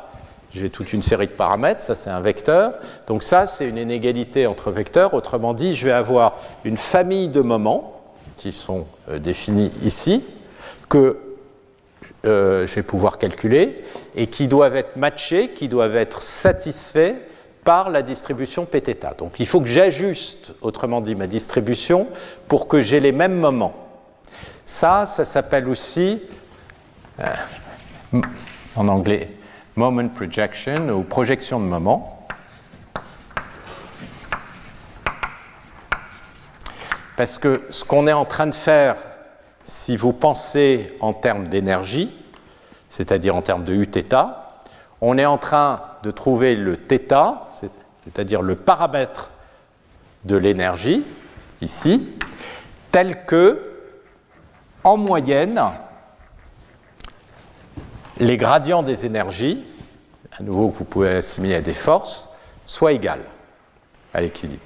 j'ai toute une série de paramètres, ça c'est un vecteur, donc ça c'est une inégalité entre vecteurs, autrement dit, je vais avoir une famille de moments qui sont euh, définis ici, que je vais pouvoir calculer, et qui doivent être matchés, qui doivent être satisfaits par la distribution Pθ. Donc il faut que j'ajuste, autrement dit, ma distribution pour que j'ai les mêmes moments. Ça, ça s'appelle aussi, euh, en anglais, moment projection ou projection de moment. Parce que ce qu'on est en train de faire, si vous pensez en termes d'énergie, c'est-à-dire en termes de Uθ, on est en train de trouver le θ, c'est-à-dire le paramètre de l'énergie, ici, tel que, en moyenne, les gradients des énergies, à nouveau que vous pouvez assimiler à des forces, soient égales à l'équilibre.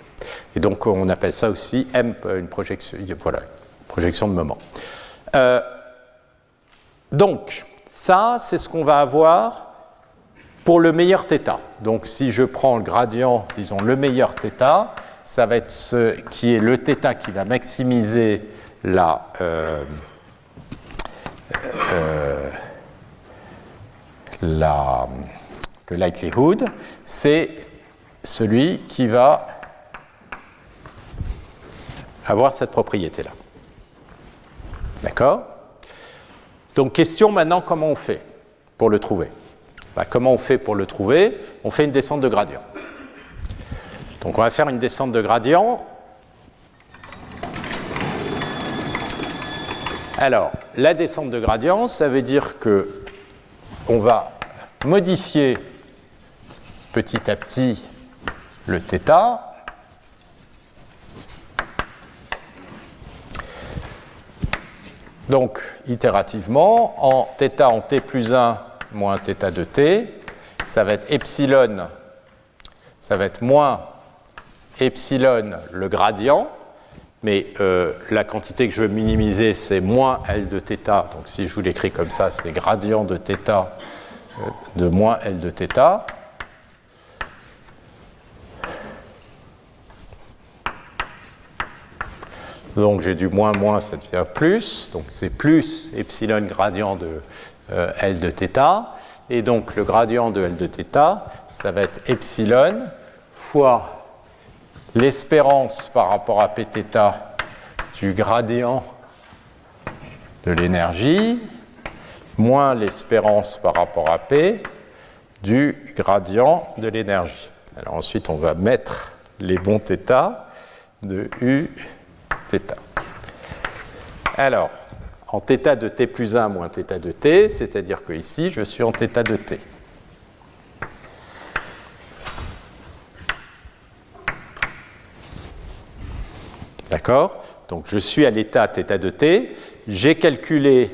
Et donc on appelle ça aussi M, une projection, voilà, projection de moment. Euh, donc, ça, c'est ce qu'on va avoir pour le meilleur θ. Donc si je prends le gradient, disons le meilleur θ, ça va être ce qui est le θ qui va maximiser la, euh, euh, la, le likelihood, c'est celui qui va avoir cette propriété-là. D'accord? Donc question maintenant, comment on fait pour le trouver? Bah, comment on fait pour le trouver? On fait une descente de gradient. Donc on va faire une descente de gradient. Alors, la descente de gradient, ça veut dire que on va modifier petit à petit le θ. Donc, itérativement, en θ en t plus 1, moins θ de t. Ça va être epsilon, ça va être moins epsilon le gradient, mais euh, la quantité que je veux minimiser, c'est moins L de θ. Donc si je vous l'écris comme ça, c'est gradient de θ euh, de moins L de θ. Donc j'ai du moins moins, ça devient plus. Donc c'est plus epsilon gradient de euh, L de θ. Et donc le gradient de L de θ, ça va être epsilon fois l'espérance par rapport à Pθ du gradient de l'énergie moins l'espérance par rapport à P du gradient de l'énergie. Alors ensuite, on va mettre les bons θ de U θ. Alors, en θ de t plus 1 moins θ de t, c'est-à-dire que ici, je suis en θ de t. D'accord? Donc je suis à l'état θ de t. J'ai calculé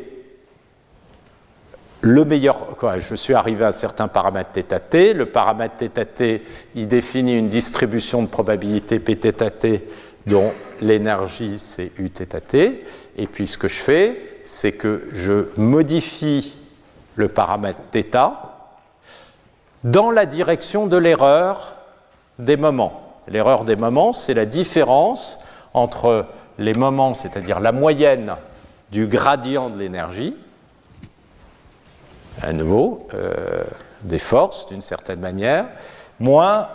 le meilleur. Je suis arrivé à un certain paramètre θ t. Le paramètre θ t, il définit une distribution de probabilité pθt dont l'énergie c'est uθt, et puis ce que je fais, c'est que je modifie le paramètre θ dans la direction de l'erreur des moments. L'erreur des moments, c'est la différence entre les moments, c'est-à-dire la moyenne du gradient de l'énergie, à nouveau, euh, des forces d'une certaine manière, moins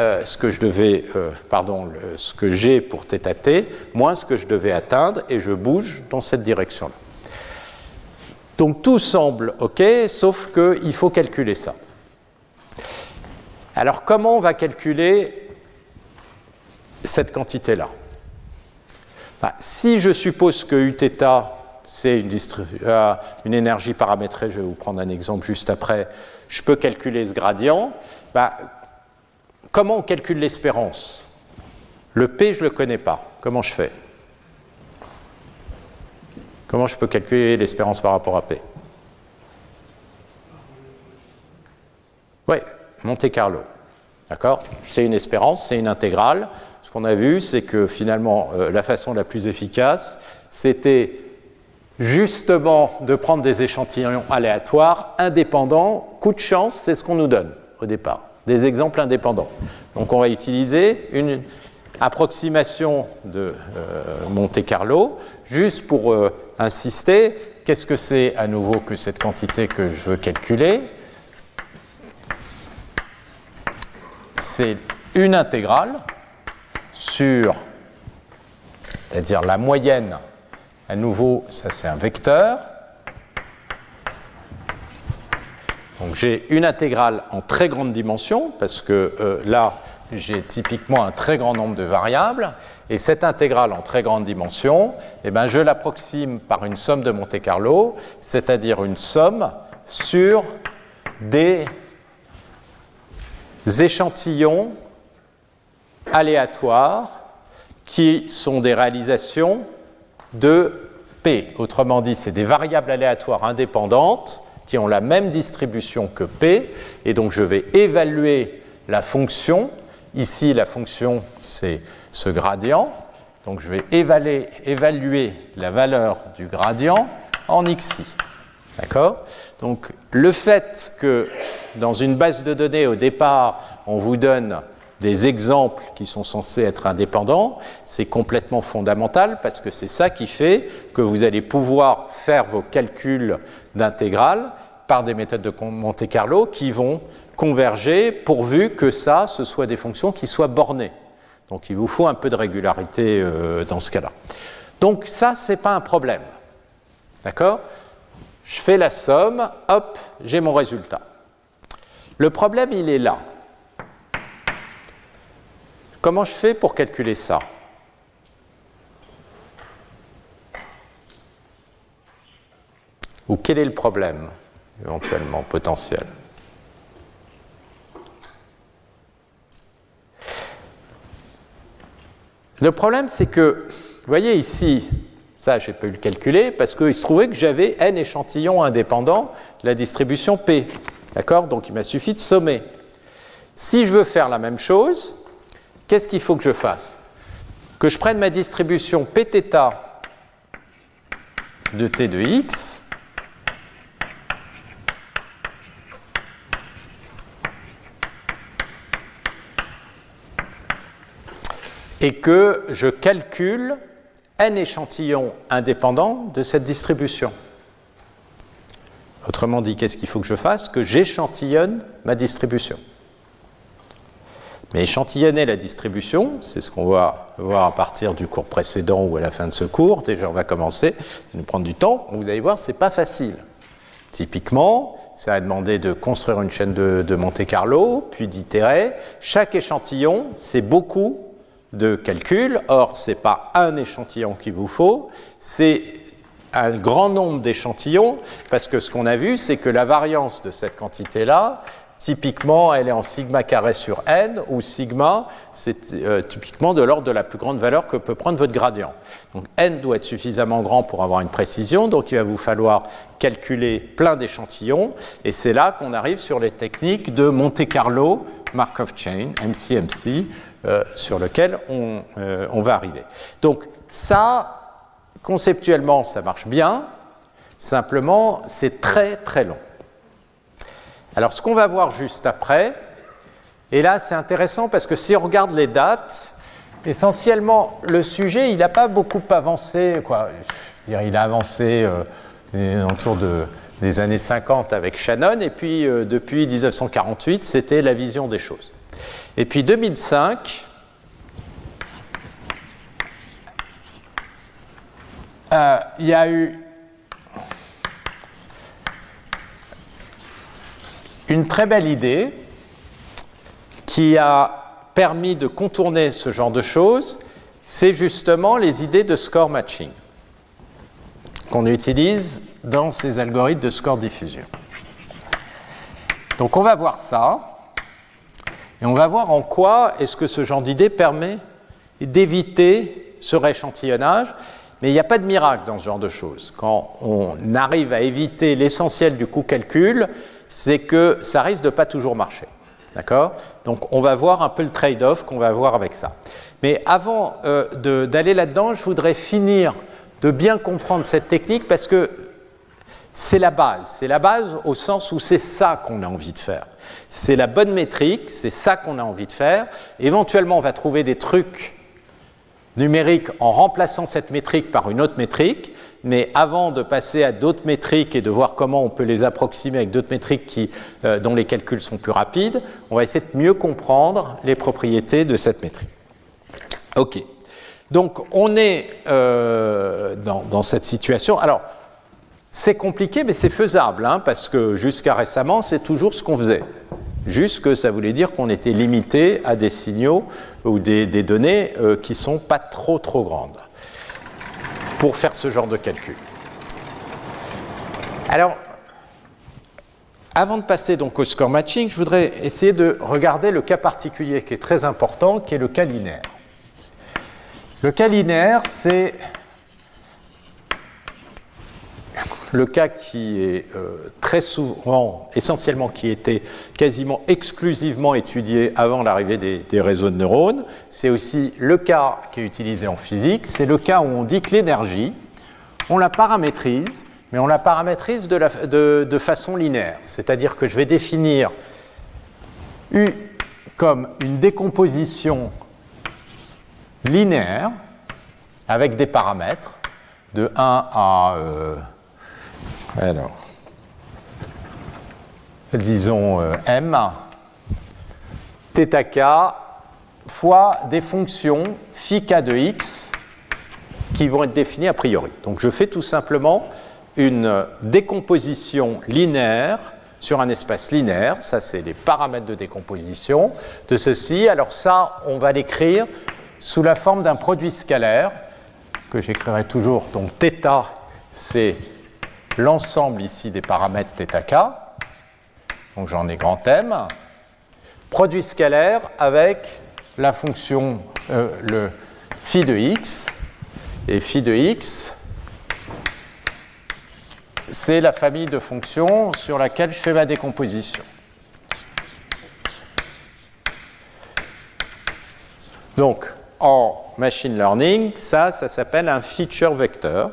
euh, ce que je devais, euh, pardon, ce que j'ai pour θt, moins ce que je devais atteindre, et je bouge dans cette direction-là. Donc tout semble OK, sauf qu'il faut calculer ça. Alors comment on va calculer cette quantité-là? Bah, Si je suppose que Uθ c'est une, euh, une, énergie paramétrée, je vais vous prendre un exemple juste après, je peux calculer ce gradient, bah, comment on calcule l'espérance? Le P, je ne le connais pas. Comment je fais? Comment je peux calculer l'espérance par rapport à P? Oui, Monte Carlo. D'accord? C'est une espérance, c'est une intégrale. Ce qu'on a vu, c'est que finalement, euh, la façon la plus efficace, c'était justement de prendre des échantillons aléatoires, indépendants. Coup de chance, c'est ce qu'on nous donne au départ. Des exemples indépendants. Donc on va utiliser une approximation de euh, Monte Carlo, juste pour euh, insister, qu'est-ce que c'est à nouveau que cette quantité que je veux calculer? C'est une intégrale sur, c'est-à-dire la moyenne, à nouveau, ça c'est un vecteur. Donc j'ai une intégrale en très grande dimension, parce que euh, là, j'ai typiquement un très grand nombre de variables, et cette intégrale en très grande dimension, eh ben, je l'approxime par une somme de Monte Carlo, c'est-à-dire une somme sur des échantillons aléatoires qui sont des réalisations de P. Autrement dit, c'est des variables aléatoires indépendantes qui ont la même distribution que P, et donc je vais évaluer la fonction. Ici, la fonction, c'est ce gradient. Donc je vais évaluer, évaluer la valeur du gradient en xi. D'accord? Donc le fait que dans une base de données, au départ, on vous donne des exemples qui sont censés être indépendants, c'est complètement fondamental parce que c'est ça qui fait que vous allez pouvoir faire vos calculs d'intégrale par des méthodes de Monte Carlo qui vont converger pourvu que ça, ce soit des fonctions qui soient bornées. Donc il vous faut un peu de régularité euh, dans ce cas-là. Donc ça, ce n'est pas un problème. D'accord? Je fais la somme, hop, j'ai mon résultat. Le problème, il est là. Comment je fais pour calculer ça? Ou quel est le problème éventuellement potentiel? Le problème, c'est que, vous voyez ici, ça, j'ai pu le calculer parce qu'il se trouvait que j'avais n échantillons indépendants de la distribution P. D'accord? Donc il m'a suffi de sommer. Si je veux faire la même chose, qu'est-ce qu'il faut que je fasse Que je prenne ma distribution Pθ de t de x et que je calcule n échantillons indépendants de cette distribution. Autrement dit, qu'est-ce qu'il faut que je fasse Que j'échantillonne ma distribution. Mais échantillonner la distribution, c'est ce qu'on va voir à partir du cours précédent ou à la fin de ce cours. Déjà, on va commencer, ça va nous prendre du temps. Vous allez voir, c'est pas facile. Typiquement, ça va demander de construire une chaîne de, de Monte Carlo, puis d'itérer. Chaque échantillon, c'est beaucoup de calculs. Or, ce n'est pas un échantillon qu'il vous faut, c'est un grand nombre d'échantillons, parce que ce qu'on a vu, c'est que la variance de cette quantité-là typiquement, elle est en sigma carré sur n, où sigma, c'est euh, typiquement de l'ordre de la plus grande valeur que peut prendre votre gradient. Donc n doit être suffisamment grand pour avoir une précision, donc il va vous falloir calculer plein d'échantillons, et c'est là qu'on arrive sur les techniques de Monte Carlo, Markov Chain, MCMC, euh, sur lequel on, euh, on va arriver. Donc ça, conceptuellement, ça marche bien, simplement, c'est très très long. Alors ce qu'on va voir juste après, et là c'est intéressant parce que si on regarde les dates, essentiellement le sujet il n'a pas beaucoup avancé, quoi. il a avancé euh, autour de, des années 50 avec Shannon, et puis euh, depuis 1948 c'était la vision des choses. Et puis 2005, euh, il y a eu une très belle idée qui a permis de contourner ce genre de choses, c'est justement les idées de score matching qu'on utilise dans ces algorithmes de score diffusion. Donc on va voir ça, et on va voir en quoi est-ce que ce genre d'idée permet d'éviter ce rééchantillonnage, mais il n'y a pas de miracle dans ce genre de choses. Quand on arrive à éviter l'essentiel du coût calcul, c'est que ça risque de pas toujours marcher. D'accord? Donc on va voir un peu le trade-off qu'on va avoir avec ça. Mais avant euh, d'aller là-dedans, je voudrais finir de bien comprendre cette technique parce que c'est la base. C'est la base au sens où c'est ça qu'on a envie de faire. C'est la bonne métrique, c'est ça qu'on a envie de faire. Éventuellement, on va trouver des trucs numériques en remplaçant cette métrique par une autre métrique mais avant de passer à d'autres métriques et de voir comment on peut les approximer avec d'autres métriques euh, dont les calculs sont plus rapides, on va essayer de mieux comprendre les propriétés de cette métrique. OK. Donc on est euh, dans, cette situation. Alors, c'est compliqué, mais c'est faisable, hein, parce que jusqu'à récemment, c'est toujours ce qu'on faisait. Juste que ça voulait dire qu'on était limité à des signaux ou des, des données euh, qui ne sont pas trop trop grandes pour faire ce genre de calcul. Alors, avant de passer donc au score matching, je voudrais essayer de regarder le cas particulier qui est très important, qui est le cas linéaire. Le cas linéaire, c'est le cas qui est euh, très souvent, essentiellement, qui était quasiment exclusivement étudié avant l'arrivée des, réseaux de neurones, c'est aussi le cas qui est utilisé en physique, c'est le cas où on dit que l'énergie, on la paramétrise, mais on la paramétrise de, façon linéaire, c'est-à-dire que je vais définir U comme une décomposition linéaire avec des paramètres de 1 à euh, alors, disons euh, m, θk fois des fonctions phi k de x qui vont être définies a priori. Donc je fais tout simplement une décomposition linéaire sur un espace linéaire, ça c'est les paramètres de décomposition de ceci. Alors ça, on va l'écrire sous la forme d'un produit scalaire que j'écrirai toujours. Donc θ, c'est l'ensemble ici des paramètres θk, donc j'en ai grand M, produit scalaire avec la fonction, euh, le phi de x, et phi de x, c'est la famille de fonctions sur laquelle je fais ma décomposition. Donc, en machine learning, ça, ça s'appelle un feature vector.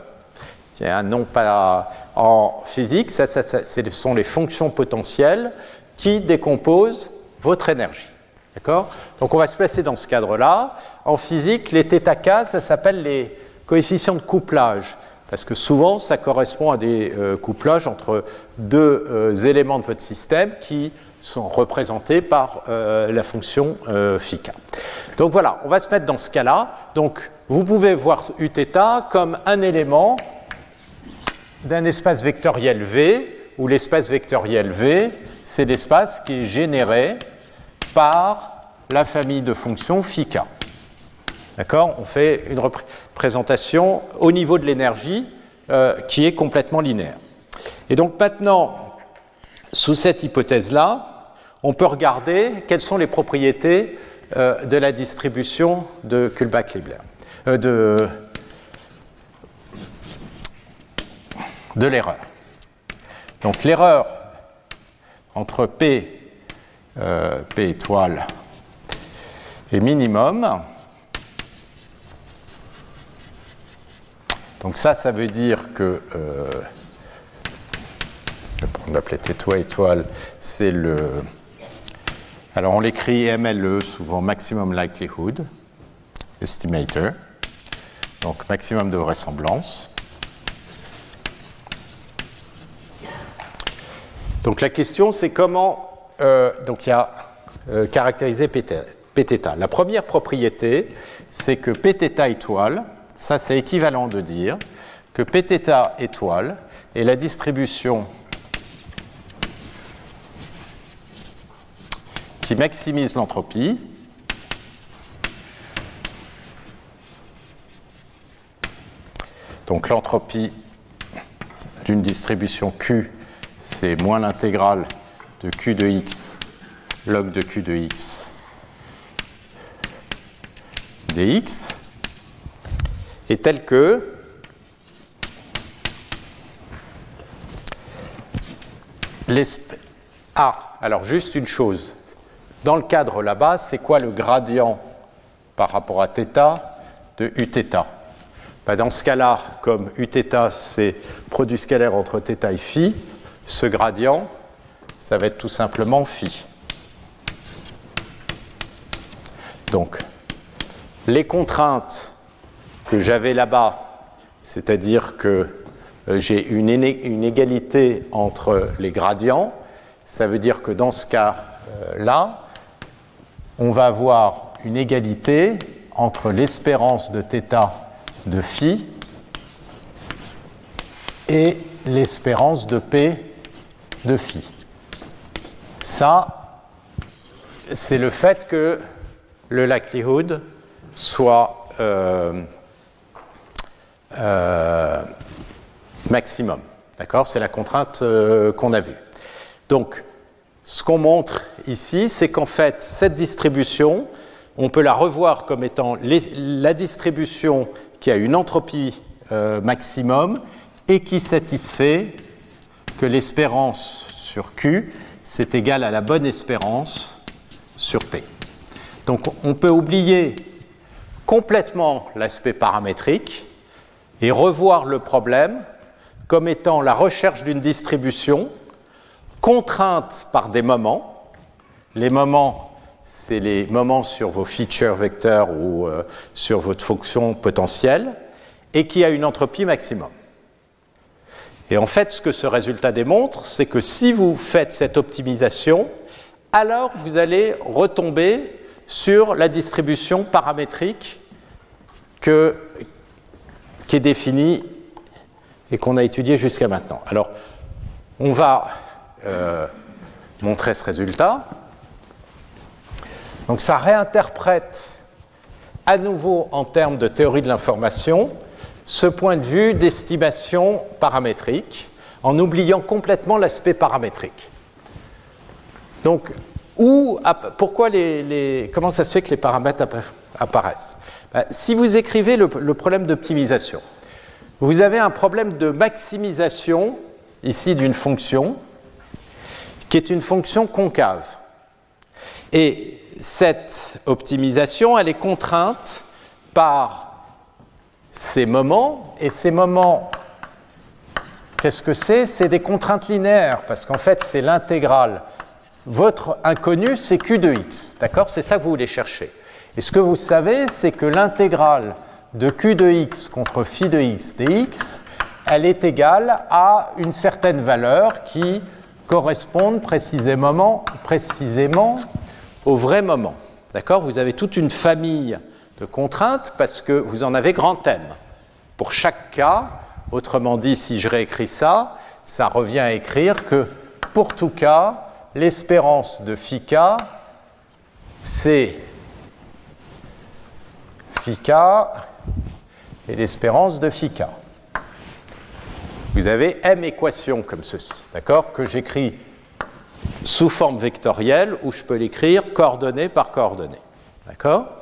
C'est un nom pas en physique, ça, ce sont les fonctions potentielles qui décomposent votre énergie. D'accord? Donc on va se placer dans ce cadre-là. En physique, les θk, ça s'appelle les coefficients de couplage, parce que souvent ça correspond à des euh, couplages entre deux euh, éléments de votre système qui sont représentés par euh, la fonction phi Donc voilà, on va se mettre dans ce cas-là. Donc vous pouvez voir Uθ comme un élément d'un espace vectoriel V, où l'espace vectoriel V, c'est l'espace qui est généré par la famille de fonctions phi k. D'accord On fait une représentation au niveau de l'énergie euh, qui est complètement linéaire. Et donc maintenant, sous cette hypothèse-là, on peut regarder quelles sont les propriétés euh, de la distribution de Kullback-Leibler, euh, de l'erreur. Donc l'erreur entre P, euh, P étoile et minimum, donc ça, ça veut dire que je vais prendre l'appeler étoile, étoile, c'est le. Alors on l'écrit MLE, souvent Maximum Likelihood Estimator, donc maximum de vraisemblance. Donc la question c'est comment. Euh, donc il y a euh, caractérisé Pθ. La première propriété, c'est que Pθ étoile, ça c'est équivalent de dire que Pθ étoile est la distribution qui maximise l'entropie. Donc l'entropie d'une distribution Q, c'est moins l'intégrale de Q de x log de Q de x dx est telle que Ah, alors juste une chose, dans le cadre là-bas, c'est quoi le gradient par rapport à θ de Uθ ben Dans ce cas-là, comme Uθ c'est produit scalaire entre θ et phi, ce gradient, ça va être tout simplement phi. Donc, les contraintes que j'avais là-bas, c'est-à-dire que euh, j'ai une, égalité entre les gradients, ça veut dire que dans ce cas-là, on va avoir une égalité entre l'espérance de θ de phi et l'espérance de p de phi. Ça, c'est le fait que le likelihood soit euh, euh, maximum. D'accord? C'est la contrainte euh, qu'on a vue. Donc, ce qu'on montre ici, c'est qu'en fait, cette distribution, on peut la revoir comme étant la distribution qui a une entropie maximum et qui satisfait que l'espérance sur Q, c'est égal à la bonne espérance sur P. Donc on peut oublier complètement l'aspect paramétrique et revoir le problème comme étant la recherche d'une distribution contrainte par des moments. Les moments, c'est les moments sur vos features vecteurs ou euh, sur votre fonction potentielle, et qui a une entropie maximum. Et en fait, ce que ce résultat démontre, c'est que si vous faites cette optimisation, alors vous allez retomber sur la distribution paramétrique que, qui est définie et qu'on a étudiée jusqu'à maintenant. Alors, on va euh, montrer ce résultat. Donc ça réinterprète à nouveau en termes de théorie de l'information ce point de vue d'estimation paramétrique en oubliant complètement l'aspect paramétrique. Donc, où, pourquoi les, comment ça se fait que les paramètres apparaissent? Ben, Si vous écrivez le problème d'optimisation, vous avez un problème de maximisation ici d'une fonction qui est une fonction concave. Et cette optimisation, elle est contrainte par ces moments, et ces moments, qu'est-ce que c'est? C'est des contraintes linéaires, parce qu'en fait, c'est l'intégrale. Votre inconnu, c'est q de x, d'accord? C'est ça que vous voulez chercher. Et ce que vous savez, c'est que l'intégrale de q de x contre phi de x dx, elle est égale à une certaine valeur qui correspondent précisément, précisément au vrai moment. D'accord? Vous avez toute une famille de contraintes parce que vous en avez grand M. Pour chaque cas, autrement dit, si je réécris ça, ça revient à écrire que pour tout cas, l'espérance de k, c'est k et l'espérance de k vous avez m équations comme ceci, d'accord, que j'écris sous forme vectorielle où je peux l'écrire coordonnée par coordonnée. D'accord?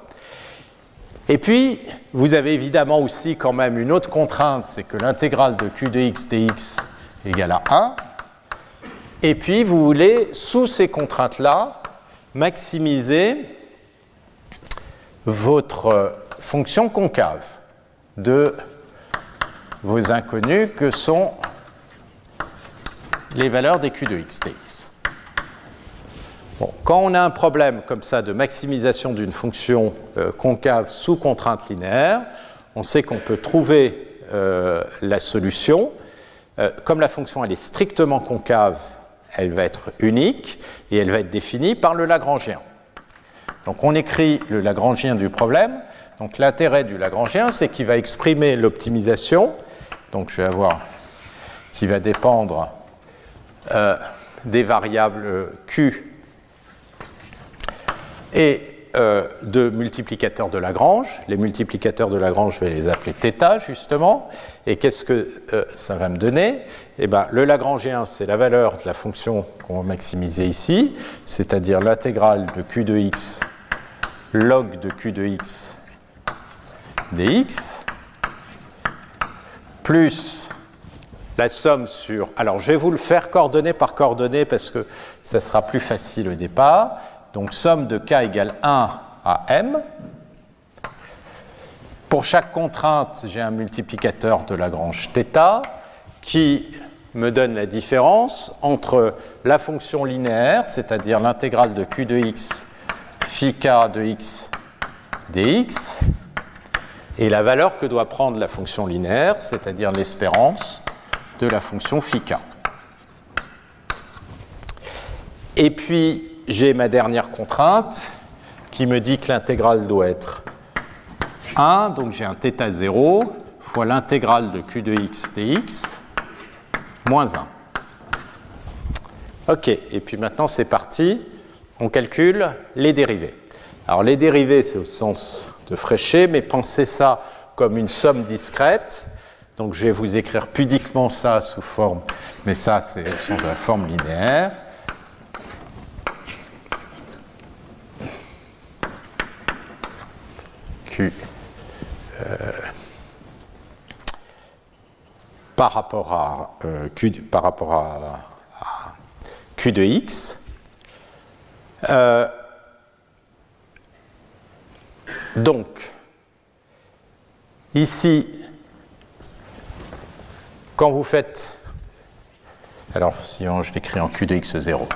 Et puis, vous avez évidemment aussi quand même une autre contrainte, c'est que l'intégrale de q de x dx égale à 1. Et puis, vous voulez, sous ces contraintes-là, maximiser votre fonction concave de vos inconnus que sont les valeurs des q de x dx. Quand on a un problème comme ça de maximisation d'une fonction euh, concave sous contrainte linéaire, on sait qu'on peut trouver euh, la solution. Euh, comme la fonction elle est strictement concave, elle va être unique et elle va être définie par le Lagrangien. Donc on écrit le Lagrangien du problème. Donc l'intérêt du Lagrangien, c'est qu'il va exprimer l'optimisation. Donc je vais avoir qui va dépendre des variables q et euh, de multiplicateurs de Lagrange. Les multiplicateurs de Lagrange, je vais les appeler θ justement. Et qu'est-ce que euh, ça va me donner? Eh bien, le Lagrangien, c'est la valeur de la fonction qu'on va maximiser ici, c'est-à-dire l'intégrale de q de x log de q de x dx, plus la somme sur... Alors, je vais vous le faire coordonnée par coordonnée parce que ça sera plus facile au départ donc somme de k égale 1 à m. Pour chaque contrainte, j'ai un multiplicateur de Lagrange θ qui me donne la différence entre la fonction linéaire, c'est-à-dire l'intégrale de q de x phi k de x dx, et la valeur que doit prendre la fonction linéaire, c'est-à-dire l'espérance de la fonction phi k. Et puis, j'ai ma dernière contrainte qui me dit que l'intégrale doit être 1, donc j'ai un θ 0 fois l'intégrale de q de x dx moins 1. Ok, et puis maintenant c'est parti, on calcule les dérivés. Alors les dérivés c'est au sens de Fréchet, mais pensez ça comme une somme discrète. Donc je vais vous écrire pudiquement ça sous forme, mais ça c'est au sens de la forme linéaire. Euh, par rapport à, euh, Q, par rapport à, Q de x. Euh, donc, ici, quand vous faites, alors si je l'écris en Q de x0,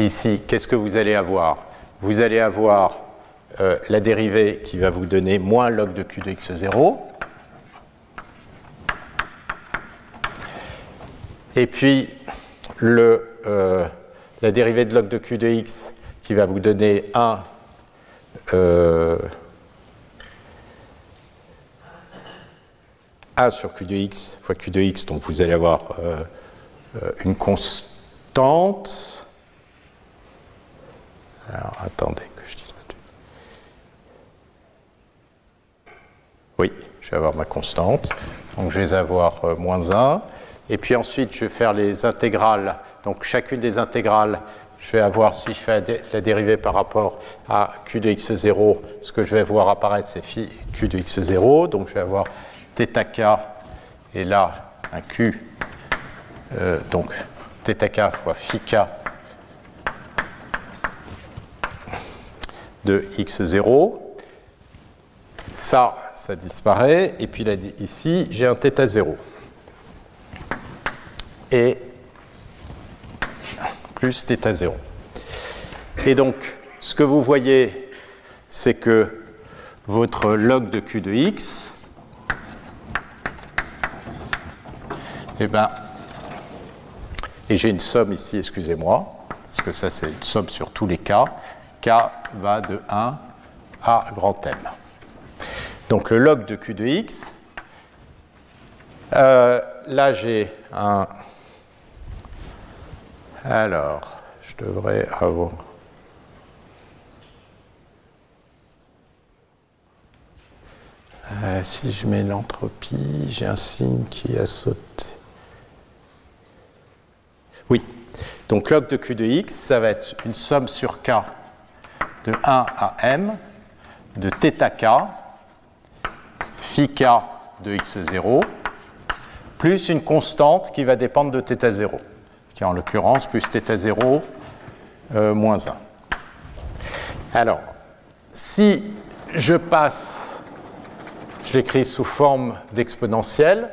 ici, qu'est-ce que vous allez avoir? Vous allez avoir euh, la dérivée qui va vous donner moins log de q de x0. Et puis euh, la dérivée de log de q de x qui va vous donner 1 euh, A sur q de x fois q de x, donc vous allez avoir une constante. Alors attendez. Oui, je vais avoir ma constante. Donc je vais avoir euh, moins 1. Et puis ensuite, je vais faire les intégrales. Donc chacune des intégrales, je vais avoir, si je fais la dérivée par rapport à q de x0, ce que je vais voir apparaître, c'est q de x0. Donc je vais avoir θk et là un q, euh, donc θk fois phi k de x0. Ça, ça disparaît. Et puis là, ici, j'ai un θ 0. Et plus θ 0. Et donc, ce que vous voyez, c'est que votre log de q de x, eh ben, et j'ai une somme ici, excusez-moi, parce que ça c'est une somme sur tous les cas, k va de 1 à grand M. Donc le log de Q de x. Euh, là, j'ai un. Alors, je devrais avoir. Euh, si je mets l'entropie, j'ai un signe qui a sauté. Oui. Donc log de Q de X, ça va être une somme sur K de 1 à M de θ K, phi K de X0, plus une constante qui va dépendre de θ0, qui est en l'occurrence plus θ0 euh, moins 1. Alors, si je passe, je l'écris sous forme d'exponentielle,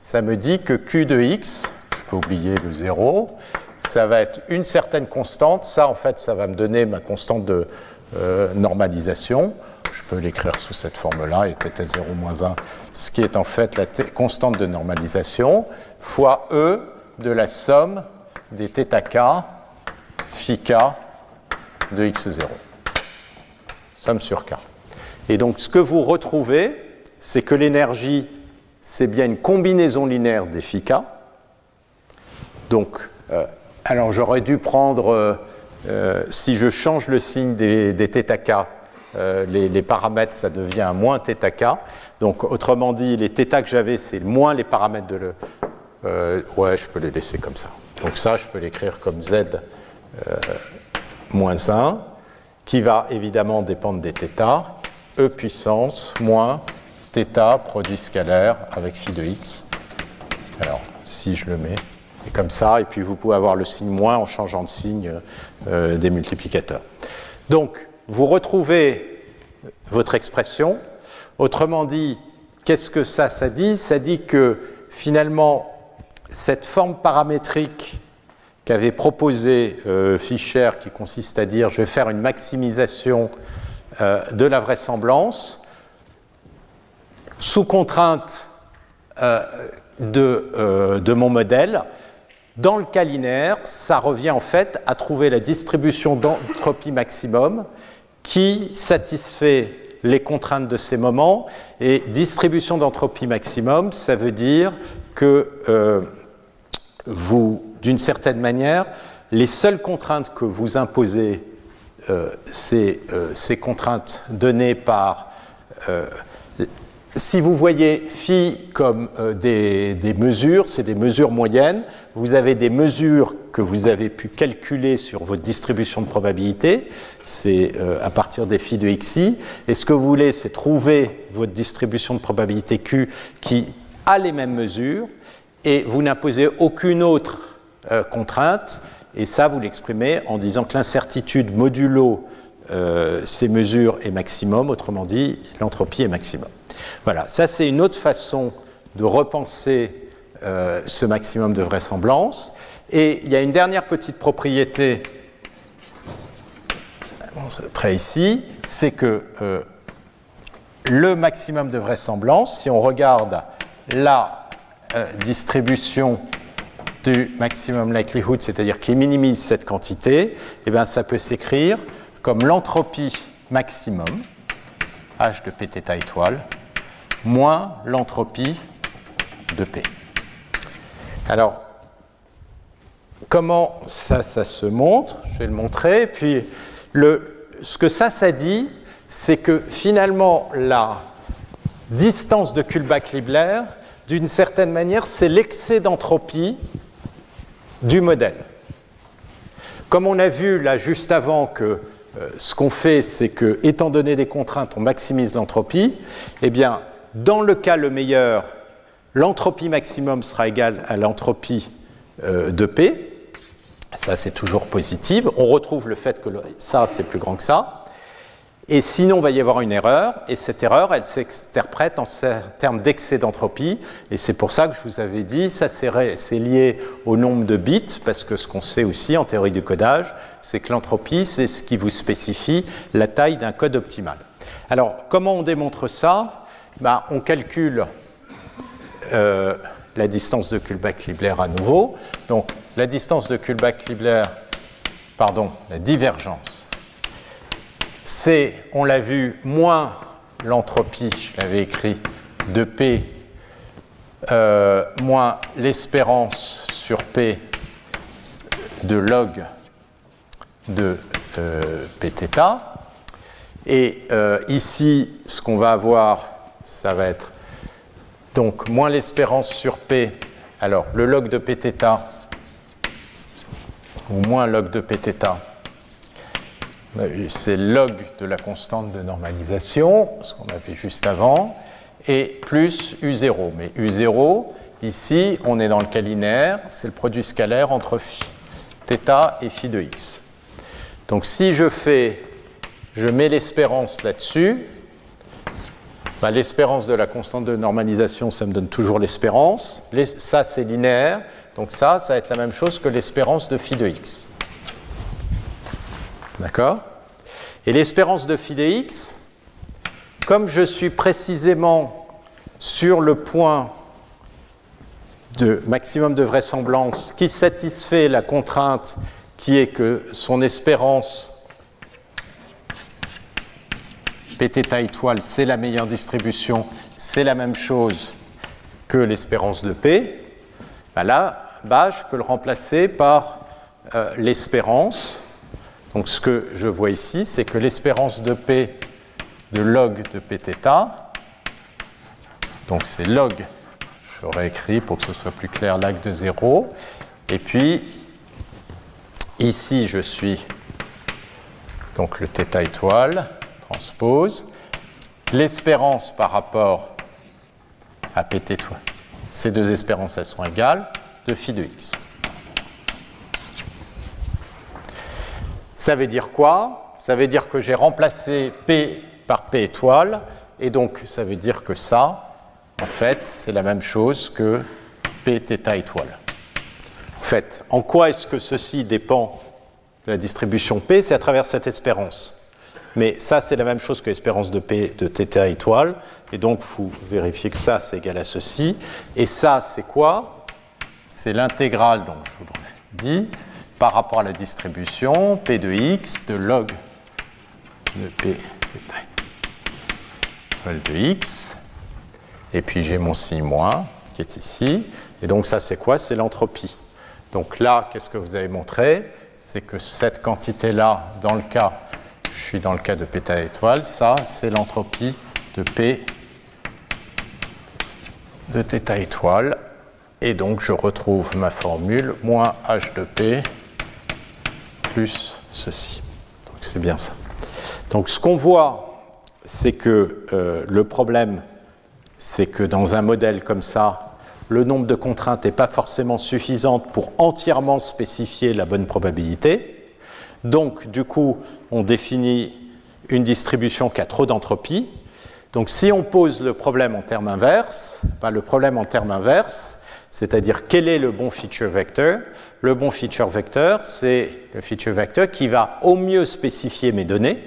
ça me dit que Q de X, je peux oublier le 0, ça va être une certaine constante. Ça, en fait, ça va me donner ma constante de euh, normalisation. Je peux l'écrire sous cette forme-là, et peut-être 0 moins 1, ce qui est en fait la constante de normalisation, fois E de la somme des θk phi de x0. Somme sur k. Et donc ce que vous retrouvez, c'est que l'énergie, c'est bien une combinaison linéaire des phi. Donc, euh, alors j'aurais dû prendre, euh, euh, si je change le signe des, des θk, les, paramètres, ça devient moins θk. Donc autrement dit, les θ que j'avais, c'est moins les paramètres de le... ouais, je peux les laisser comme ça. Donc ça, je peux l'écrire comme z moins 1, qui va évidemment dépendre des θ, e puissance moins θ produit scalaire avec phi de x. Alors, si je le mets, c'est comme ça, et puis vous pouvez avoir le signe moins en changeant de signe euh, des multiplicateurs. Donc, vous retrouvez votre expression. Autrement dit, qu'est-ce que ça, ça dit? Ça dit que finalement, cette forme paramétrique qu'avait proposé euh, Fischer, qui consiste à dire je vais faire une maximisation euh, de la vraisemblance sous contrainte euh, de, de, mon modèle. Dans le cas linéaire, ça revient en fait à trouver la distribution d'entropie maximum qui satisfait les contraintes de ces moments. Et distribution d'entropie maximum, ça veut dire que vous d'une certaine manière, les seules contraintes que vous imposez, euh, c'est euh, ces contraintes données par... Euh, si vous voyez phi comme des, des, mesures, c'est des mesures moyennes, vous avez des mesures que vous avez pu calculer sur votre distribution de probabilité, c'est à partir des phi de xi, et ce que vous voulez, c'est trouver votre distribution de probabilité q qui a les mêmes mesures, et vous n'imposez aucune autre euh, contrainte, et ça, vous l'exprimez en disant que l'incertitude modulo euh, ces mesures est maximum, autrement dit, l'entropie est maximum. Voilà, ça c'est une autre façon de repenser euh, ce maximum de vraisemblance. Et il y a une dernière petite propriété, très ici, c'est que le maximum de vraisemblance, si on regarde la distribution du maximum likelihood, c'est-à-dire qui minimise cette quantité, eh bien, ça peut s'écrire comme l'entropie maximum, H de Pθ étoile, moins l'entropie de P. Alors, comment ça, ça se montre? Je vais le montrer. Puis, le, ce que ça, ça dit, c'est que finalement, la distance de Kullback-Libler, d'une certaine manière, c'est l'excès d'entropie du modèle. Comme on a vu là juste avant que euh, ce qu'on fait, c'est que, étant donné des contraintes, on maximise l'entropie, eh bien, dans le cas le meilleur, l'entropie maximum sera égale à l'entropie euh, de P. Ça, c'est toujours positif. On retrouve le fait que ça, c'est plus grand que ça. Et sinon, il va y avoir une erreur, et cette erreur, elle s'interprète en termes d'excès d'entropie, et c'est pour ça que je vous avais dit, ça c'est lié au nombre de bits, parce que ce qu'on sait aussi en théorie du codage, c'est que l'entropie, c'est ce qui vous spécifie la taille d'un code optimal. Alors, comment on démontre ça? Ben, On calcule euh, la distance de Kullback-Libler à nouveau. Donc, la distance de Kullback-Libler, pardon, la divergence c'est, on l'a vu, moins l'entropie, je l'avais écrit, de P euh, moins l'espérance sur P de log de euh, Pθ. Et euh, ici, ce qu'on va avoir, ça va être donc moins l'espérance sur P. Alors, le log de Pθ, ou moins log de pθ, c'est log de la constante de normalisation, ce qu'on a fait juste avant, et plus U0. Mais U0, ici, on est dans le cas linéaire, c'est le produit scalaire entre phi, θ et phi de x. Donc si je fais, je mets l'espérance là-dessus, bah, l'espérance de la constante de normalisation, ça me donne toujours l'espérance. Ça, c'est linéaire. Donc ça, ça va être la même chose que l'espérance de phi de x. D'accord? Et l'espérance de phi de x, comme je suis précisément sur le point de maximum de vraisemblance qui satisfait la contrainte qui est que son espérance PTTA étoile, c'est la meilleure distribution, c'est la même chose que l'espérance de P, bah là, bah, je peux le remplacer par euh, l'espérance. Donc ce que je vois ici, c'est que l'espérance de P de log de Pθ, donc c'est log, j'aurais écrit pour que ce soit plus clair, lag de 0. Et puis, ici, je suis donc le θ étoile transpose, l'espérance par rapport à pt ces deux espérances elles sont égales, de phi de x. Ça veut dire quoi? Ça veut dire que j'ai remplacé p par p étoile, et donc ça veut dire que ça, en fait, c'est la même chose que p étoile. En fait, en quoi est-ce que ceci dépend de la distribution p? C'est à travers cette espérance. Mais ça, c'est la même chose que l'espérance de P de θ étoile. Et donc, vous vérifiez que ça, c'est égal à ceci. Et ça, c'est quoi? C'est l'intégrale, donc je vous le dis, par rapport à la distribution P de x de log de P de x. Et puis, j'ai mon signe moins qui est ici. Et donc, ça, c'est quoi? C'est l'entropie. Donc là, qu'est-ce que vous avez montré? C'est que cette quantité-là, dans le cas je suis dans le cas de péta étoile, ça c'est l'entropie de P de θ étoile. Et donc je retrouve ma formule moins h de P plus ceci. Donc c'est bien ça. Donc ce qu'on voit, c'est que euh, le problème, c'est que dans un modèle comme ça, le nombre de contraintes n'est pas forcément suffisant pour entièrement spécifier la bonne probabilité. Donc, du coup, on définit une distribution qui a trop d'entropie. Donc, si on pose le problème en termes inverses, ben, le problème en termes inverses, c'est-à-dire quel est le bon feature vector Le bon feature vector, c'est le feature vector qui va au mieux spécifier mes données.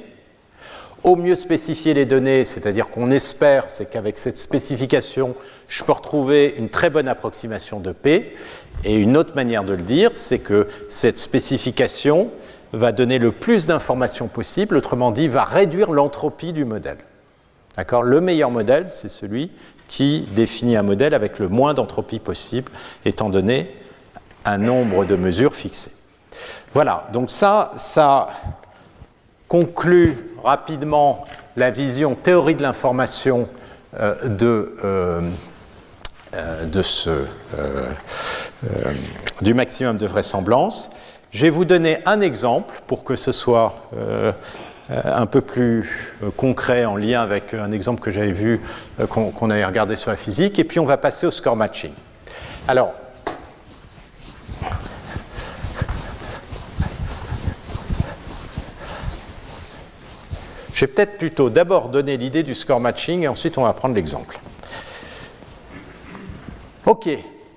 Au mieux spécifier les données, c'est-à-dire qu'on espère, c'est qu'avec cette spécification, je peux retrouver une très bonne approximation de P. Et une autre manière de le dire, c'est que cette spécification, va donner le plus d'informations possible, autrement dit, va réduire l'entropie du modèle. D'accord? Le meilleur modèle, c'est celui qui définit un modèle avec le moins d'entropie possible, étant donné un nombre de mesures fixées. Voilà, donc ça, ça conclut rapidement la vision théorie de l'information euh, de, euh, euh, de ce, du maximum de vraisemblance. Je vais vous donner un exemple pour que ce soit euh, euh, un peu plus euh, concret en lien avec un exemple que j'avais vu, qu'on avait regardé sur la physique, et puis on va passer au score matching. Alors, je vais peut-être plutôt d'abord donner l'idée du score matching et ensuite on va prendre l'exemple. Ok,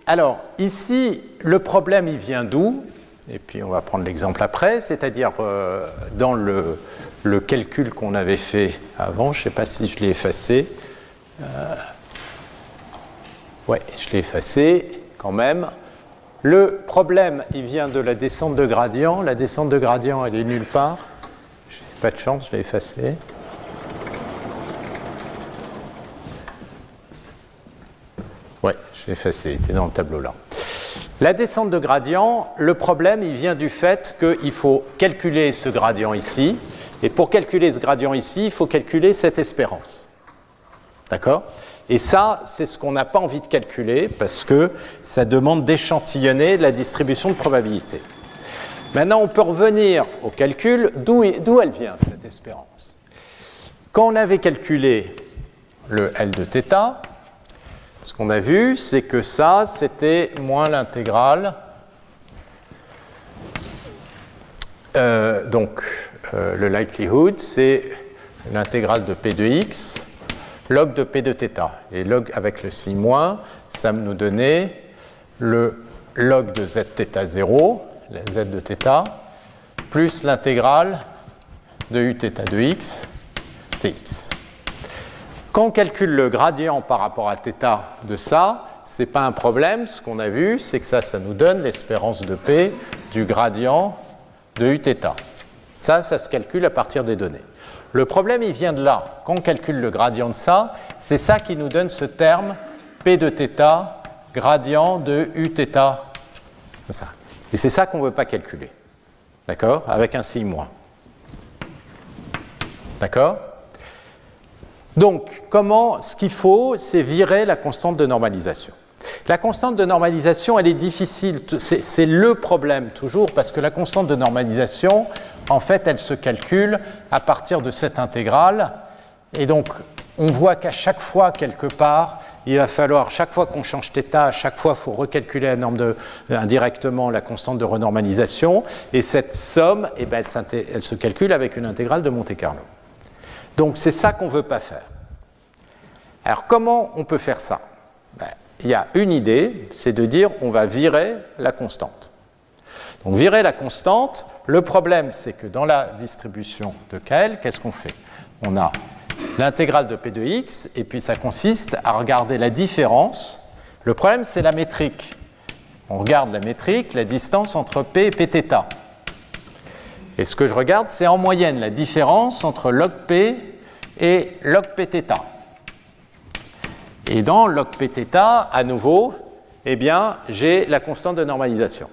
alors ici, le problème, il vient d'où? Et puis on va prendre l'exemple après, c'est-à-dire euh, dans le, calcul qu'on avait fait avant, je ne sais pas si je l'ai effacé. Euh, ouais, je l'ai effacé quand même. Le problème, il vient de la descente de gradient. La descente de gradient, elle est nulle part. J'ai pas de chance, je l'ai effacé. Ouais, je l'ai effacé, il était dans le tableau là. La descente de gradient, le problème, il vient du fait qu'il faut calculer ce gradient ici. Et pour calculer ce gradient ici, il faut calculer cette espérance. D'accord? Et ça, c'est ce qu'on n'a pas envie de calculer parce que ça demande d'échantillonner la distribution de probabilité. Maintenant, on peut revenir au calcul d'où elle vient, cette espérance? Quand on avait calculé le L de θ, qu'on a vu, c'est que ça, c'était moins l'intégrale. Euh, donc, euh, le likelihood, c'est l'intégrale de P de x, log de P de θ. Et log avec le signe moins, ça nous donnait le log de z θ 0, la z de θ, plus l'intégrale de u θ de x dx. Quand on calcule le gradient par rapport à θ de ça, ce n'est pas un problème. Ce qu'on a vu, c'est que ça, ça nous donne l'espérance de P du gradient de Uθ. Ça, ça se calcule à partir des données. Le problème, il vient de là. Quand on calcule le gradient de ça, c'est ça qui nous donne ce terme P de θ, gradient de Uθ. Ça. Et c'est ça qu'on ne veut pas calculer. D'accord Avec un signe moins. D'accord Donc, comment, ce qu'il faut, c'est virer la constante de normalisation. La constante de normalisation, elle est difficile, c'est le problème toujours, parce que la constante de normalisation, en fait, elle se calcule à partir de cette intégrale, et donc on voit qu'à chaque fois, quelque part, il va falloir, chaque fois qu'on change θ, à chaque fois, il faut recalculer norme de, indirectement la constante de renormalisation, et cette somme, eh ben, elle se calcule avec une intégrale de Monte Carlo. Donc c'est ça qu'on ne veut pas faire. Alors comment on peut faire ça? Ben, Il y a une idée, c'est de dire on va virer la constante. Donc virer la constante, le problème c'est que dans la distribution de KL, qu'est-ce qu'on fait? On a l'intégrale de P de x et puis ça consiste à regarder la différence. Le problème c'est la métrique. On regarde la métrique, la distance entre P et Pθ. Et ce que je regarde, c'est en moyenne la différence entre log P et log Pθ. Et dans log Pθ, à nouveau, eh bien, j'ai la constante de normalisation.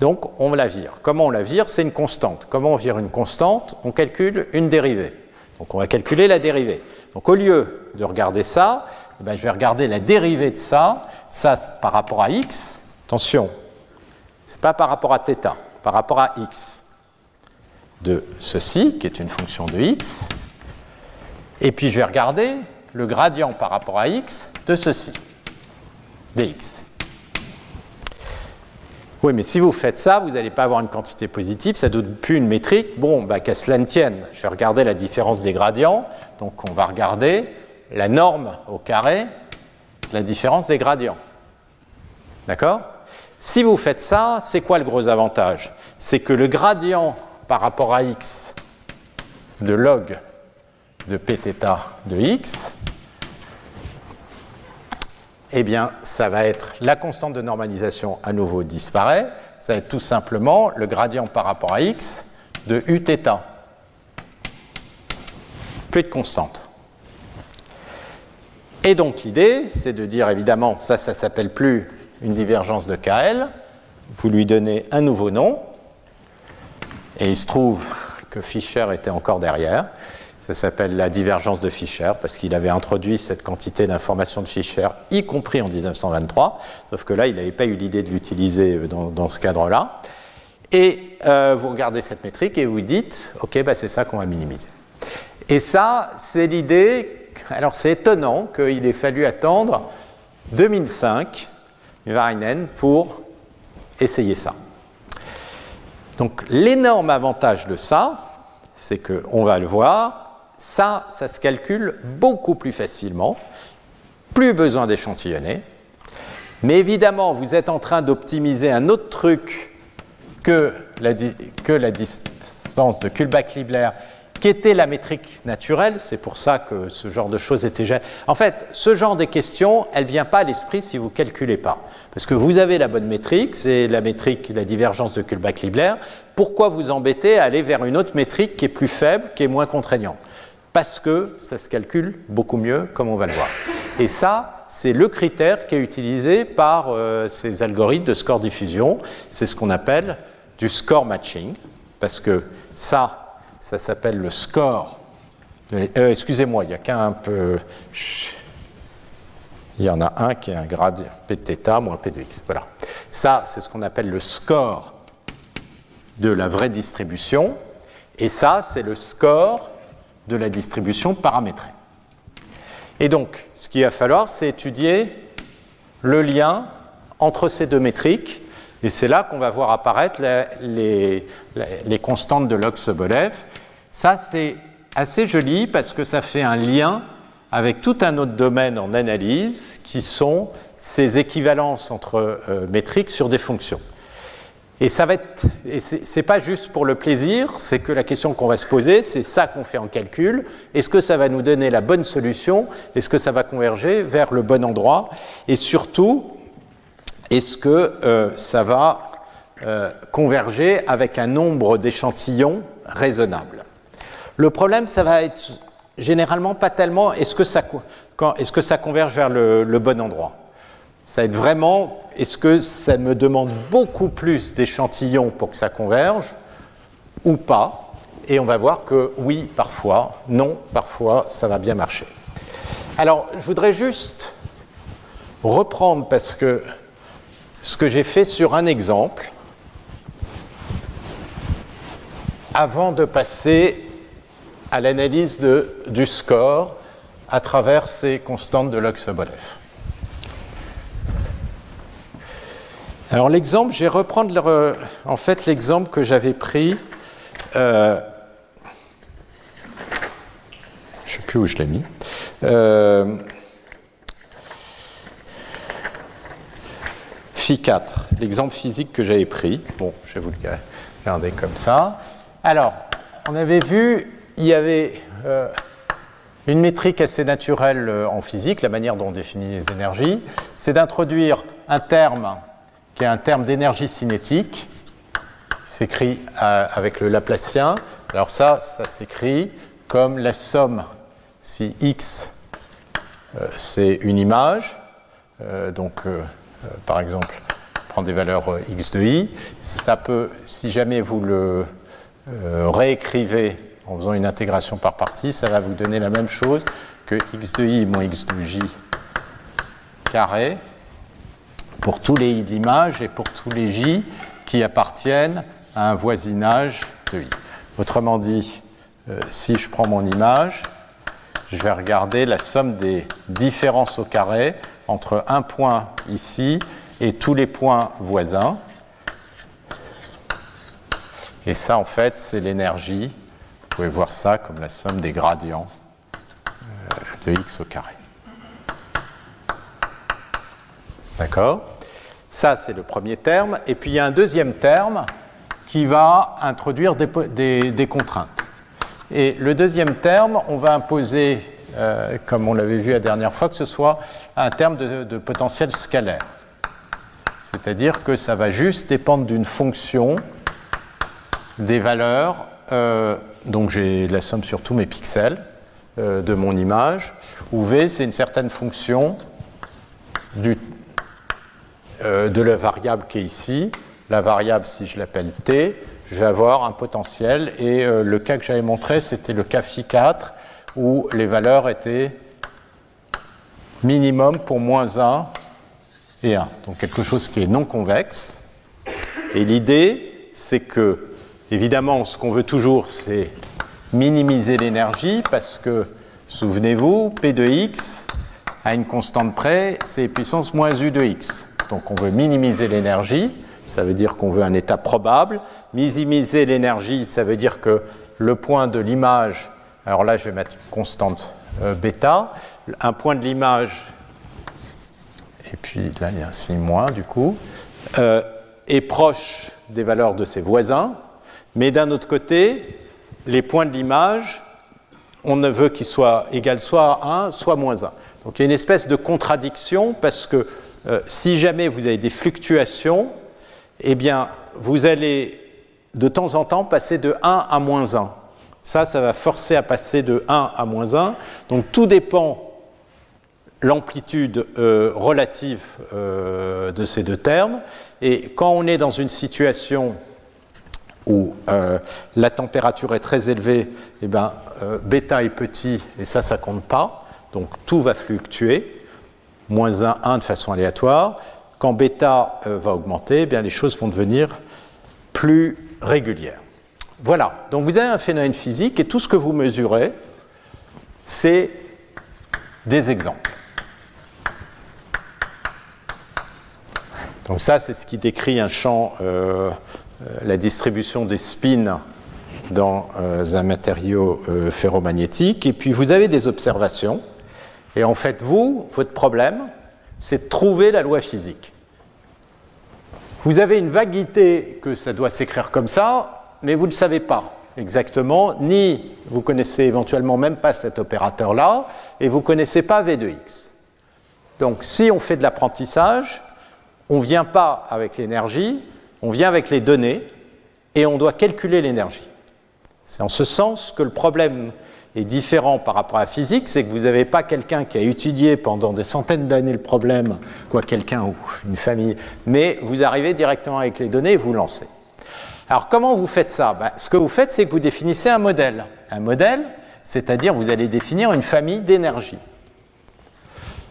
Donc, on la vire. Comment on la vire C'est une constante. Comment on vire une constante On calcule une dérivée. Donc, on va calculer la dérivée. Donc, au lieu de regarder ça, eh bien, je vais regarder la dérivée de ça. Ça, par rapport à x. Attention, ce n'est pas par rapport à θ, par rapport à x de ceci, qui est une fonction de x. Et puis je vais regarder le gradient par rapport à x de ceci, dx. Oui, mais si vous faites ça, vous n'allez pas avoir une quantité positive, ça ne donne plus une métrique. Bon, bah, qu'à cela ne tienne, je vais regarder la différence des gradients. Donc on va regarder la norme au carré de la différence des gradients. D'accord? Si vous faites ça, c'est quoi le gros avantage? C'est que le gradient par rapport à x de log de pθ de x, eh bien, ça va être la constante de normalisation à nouveau disparaît. Ça va être tout simplement le gradient par rapport à x de uθ. Plus de constante. Et donc l'idée, c'est de dire évidemment, ça, ça s'appelle plus une divergence de KL. Vous lui donnez un nouveau nom, et il se trouve que Fischer était encore derrière. Ça s'appelle la divergence de Fischer, parce qu'il avait introduit cette quantité d'informations de Fischer, y compris en 1923, sauf que là, il n'avait pas eu l'idée de l'utiliser dans, ce cadre-là. Et euh, vous regardez cette métrique et vous dites, OK, bah, c'est ça qu'on va minimiser. Et ça, c'est l'idée. Alors, c'est étonnant qu'il ait fallu attendre 2005, Varinen, pour essayer ça. Donc l'énorme avantage de ça, c'est qu'on va le voir, ça, ça se calcule beaucoup plus facilement, plus besoin d'échantillonner. Mais évidemment, vous êtes en train d'optimiser un autre truc que la, que la distance de Kullback-Libler qui était la métrique naturelle. C'est pour ça que ce genre de choses était. En fait, ce genre de questions, elle ne vient pas à l'esprit si vous ne calculez pas. Parce que vous avez la bonne métrique, c'est la métrique, la divergence de Kullback-Libler. Pourquoi vous embêter à aller vers une autre métrique qui est plus faible, qui est moins contraignante? Parce que ça se calcule beaucoup mieux, comme on va le voir. Et ça, c'est le critère qui est utilisé par euh, ces algorithmes de score diffusion. C'est ce qu'on appelle du score matching. Parce que ça, ça s'appelle le score. Euh, excusez-moi, il n'y a qu'un peu. Il y en a un qui est un grade P de θ moins P de x. Voilà. Ça, c'est ce qu'on appelle le score de la vraie distribution. Et ça, c'est le score de la distribution paramétrée. Et donc, ce qu'il va falloir, c'est étudier le lien entre ces deux métriques. Et c'est là qu'on va voir apparaître les, constantes de log Sobolev. Ça, c'est assez joli parce que ça fait un lien avec tout un autre domaine en analyse qui sont ces équivalences entre euh, métriques sur des fonctions. Et ça va être, et c'est pas juste pour le plaisir, c'est que la question qu'on va se poser, c'est ça qu'on fait en calcul. Est-ce que ça va nous donner la bonne solution? Est-ce que ça va converger vers le bon endroit? Et surtout, est-ce que euh, ça va euh, converger avec un nombre d'échantillons raisonnable? Le problème, ça va être généralement pas tellement est-ce que, ça, converge vers le, le bon endroit? Ça va être vraiment, est-ce que ça me demande beaucoup plus d'échantillons pour que ça converge ou pas? Et on va voir que oui, parfois, non, parfois, ça va bien marcher. Alors, je voudrais juste reprendre parce que ce que j'ai fait sur un exemple avant de passer à l'analyse du score à travers ces constantes de log Sobolev. Alors l'exemple, je vais reprendre en fait l'exemple que j'avais pris. Euh, je ne sais plus où je l'ai mis. Euh, Phi 4, l'exemple physique que j'avais pris. Bon, je vais vous le garder comme ça. Alors, on avait vu, il y avait euh, une métrique assez naturelle en physique, la manière dont on définit les énergies, c'est d'introduire un terme qui est un terme d'énergie cinétique, s'écrit euh, avec le Laplacien. Alors ça, ça s'écrit comme la somme, si x euh, c'est une image, euh, donc par exemple, prendre des valeurs x de i, ça peut, si jamais vous le réécrivez en faisant une intégration par partie, ça va vous donner la même chose que x de i moins x de j carré pour tous les i de l'image et pour tous les j qui appartiennent à un voisinage de i. Autrement dit, euh, si je prends mon image, je vais regarder la somme des différences au carré entre un point ici et tous les points voisins. Et ça, en fait, c'est l'énergie. Vous pouvez voir ça comme la somme des gradients euh, de x au carré. D'accord? Ça, c'est le premier terme. Et puis il y a un deuxième terme qui va introduire des, contraintes. Et le deuxième terme, on va imposer, euh, comme on l'avait vu la dernière fois, que ce soit un terme de, potentiel scalaire. C'est-à-dire que ça va juste dépendre d'une fonction des valeurs. Euh, donc j'ai la somme sur tous mes pixels euh, de mon image, où V, c'est une certaine fonction de la variable qui est ici. La variable, si je l'appelle t, je vais avoir un potentiel. Et le cas que j'avais montré, c'était le cas phi 4, où les valeurs étaient minimum pour moins 1 et 1. Donc quelque chose qui est non convexe. Et l'idée, c'est que, évidemment, ce qu'on veut toujours, c'est minimiser l'énergie, parce que, souvenez-vous, P de x, à une constante près, c'est puissance moins u de x. Donc on veut minimiser l'énergie, ça veut dire qu'on veut un état probable. Minimiser l'énergie, ça veut dire que le point de l'image, alors là je vais mettre constante euh, bêta, un point de l'image, et puis là il y a un signe moins du coup, euh, est proche des valeurs de ses voisins, mais d'un autre côté, les points de l'image, on ne veut qu'ils soient égal soit à 1, soit moins 1. Donc il y a une espèce de contradiction parce que euh, si jamais vous avez des fluctuations, eh bien, vous allez de temps en temps passer de 1 à moins 1. Ça, ça va forcer à passer de 1 à moins 1. Donc tout dépend l'amplitude euh, relative euh, de ces deux termes. Et quand on est dans une situation où la température est très élevée, eh bien, bêta est petit et ça, ça compte pas. Donc tout va fluctuer moins 1, 1 de façon aléatoire. Quand bêta euh, va augmenter, eh bien, les choses vont devenir plus régulière. Voilà, donc vous avez un phénomène physique et tout ce que vous mesurez, c'est des exemples. Donc ça, c'est ce qui décrit un champ, euh, euh, la distribution des spins dans euh, un matériau ferromagnétique. Et puis vous avez des observations. Et en fait, vous, votre problème, c'est de trouver la loi physique. Vous avez une vaguité que ça doit s'écrire comme ça, mais vous ne le savez pas exactement, ni vous connaissez éventuellement même pas cet opérateur-là, et vous ne connaissez pas V de x. Donc si on fait de l'apprentissage, on ne vient pas avec l'énergie, on vient avec les données, et on doit calculer l'énergie. C'est en ce sens que le problème est différent par rapport à la physique, c'est que vous n'avez pas quelqu'un qui a étudié pendant des centaines d'années le problème, quoi quelqu'un ou une famille, mais vous arrivez directement avec les données et vous lancez. Alors comment vous faites ça? Ben, Ce que vous faites, c'est que vous définissez un modèle. Un modèle, c'est-à-dire vous allez définir une famille d'énergie.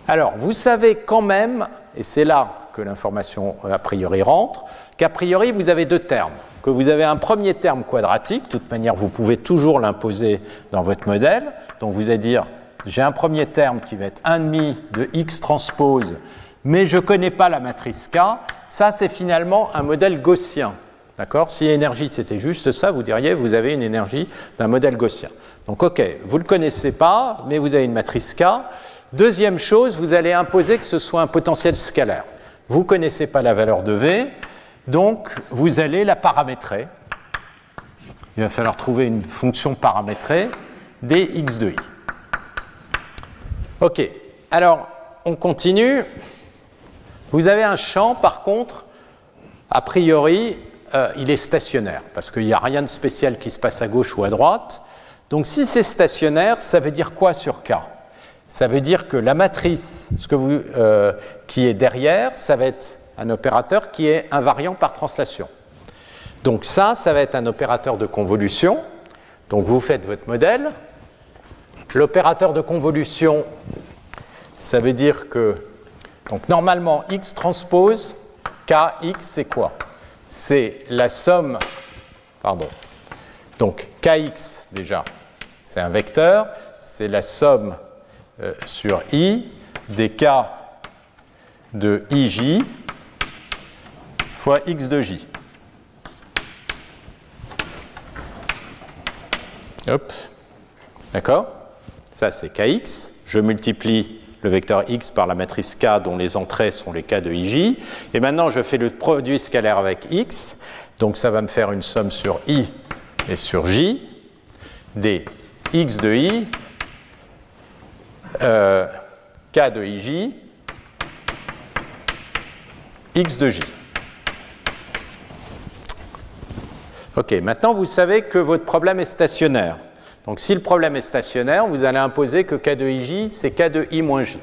Alors vous savez quand même, et c'est là que l'information a priori rentre, qu'a priori vous avez deux termes. Que vous avez un premier terme quadratique, de toute manière vous pouvez toujours l'imposer dans votre modèle, donc vous allez dire j'ai un premier terme qui va être 1,5 de x transpose, mais je ne connais pas la matrice K, ça c'est finalement un modèle gaussien. D'accord Si énergie c'était juste ça, vous diriez vous avez une énergie d'un modèle gaussien. Donc ok, vous ne le connaissez pas, mais vous avez une matrice K. Deuxième chose, vous allez imposer que ce soit un potentiel scalaire. Vous ne connaissez pas la valeur de V, donc vous allez la paramétrer. Il va falloir trouver une fonction paramétrée dx de i. Ok, alors on continue. Vous avez un champ, par contre, a priori, euh, il est stationnaire, parce qu'il n'y a rien de spécial qui se passe à gauche ou à droite. Donc si c'est stationnaire, ça veut dire quoi sur K? Ça veut dire que la matrice ce que vous, euh, qui est derrière, ça va être un opérateur qui est invariant par translation. Donc ça, ça va être un opérateur de convolution. Donc vous faites votre modèle. L'opérateur de convolution, ça veut dire que donc normalement x transpose kx c'est quoi? C'est la somme, pardon, donc kx déjà, c'est un vecteur, c'est la somme euh, sur i des k de ij fois x de j. Hop, d'accord? Ça c'est kx, je multiplie le vecteur x par la matrice K dont les entrées sont les K de IJ. Et maintenant, je fais le produit scalaire avec x. Donc ça va me faire une somme sur i et sur j des x de i, euh, k de ij, x de j. Ok, maintenant vous savez que votre problème est stationnaire. Donc si le problème est stationnaire, vous allez imposer que K de IJ, c'est K de I moins J.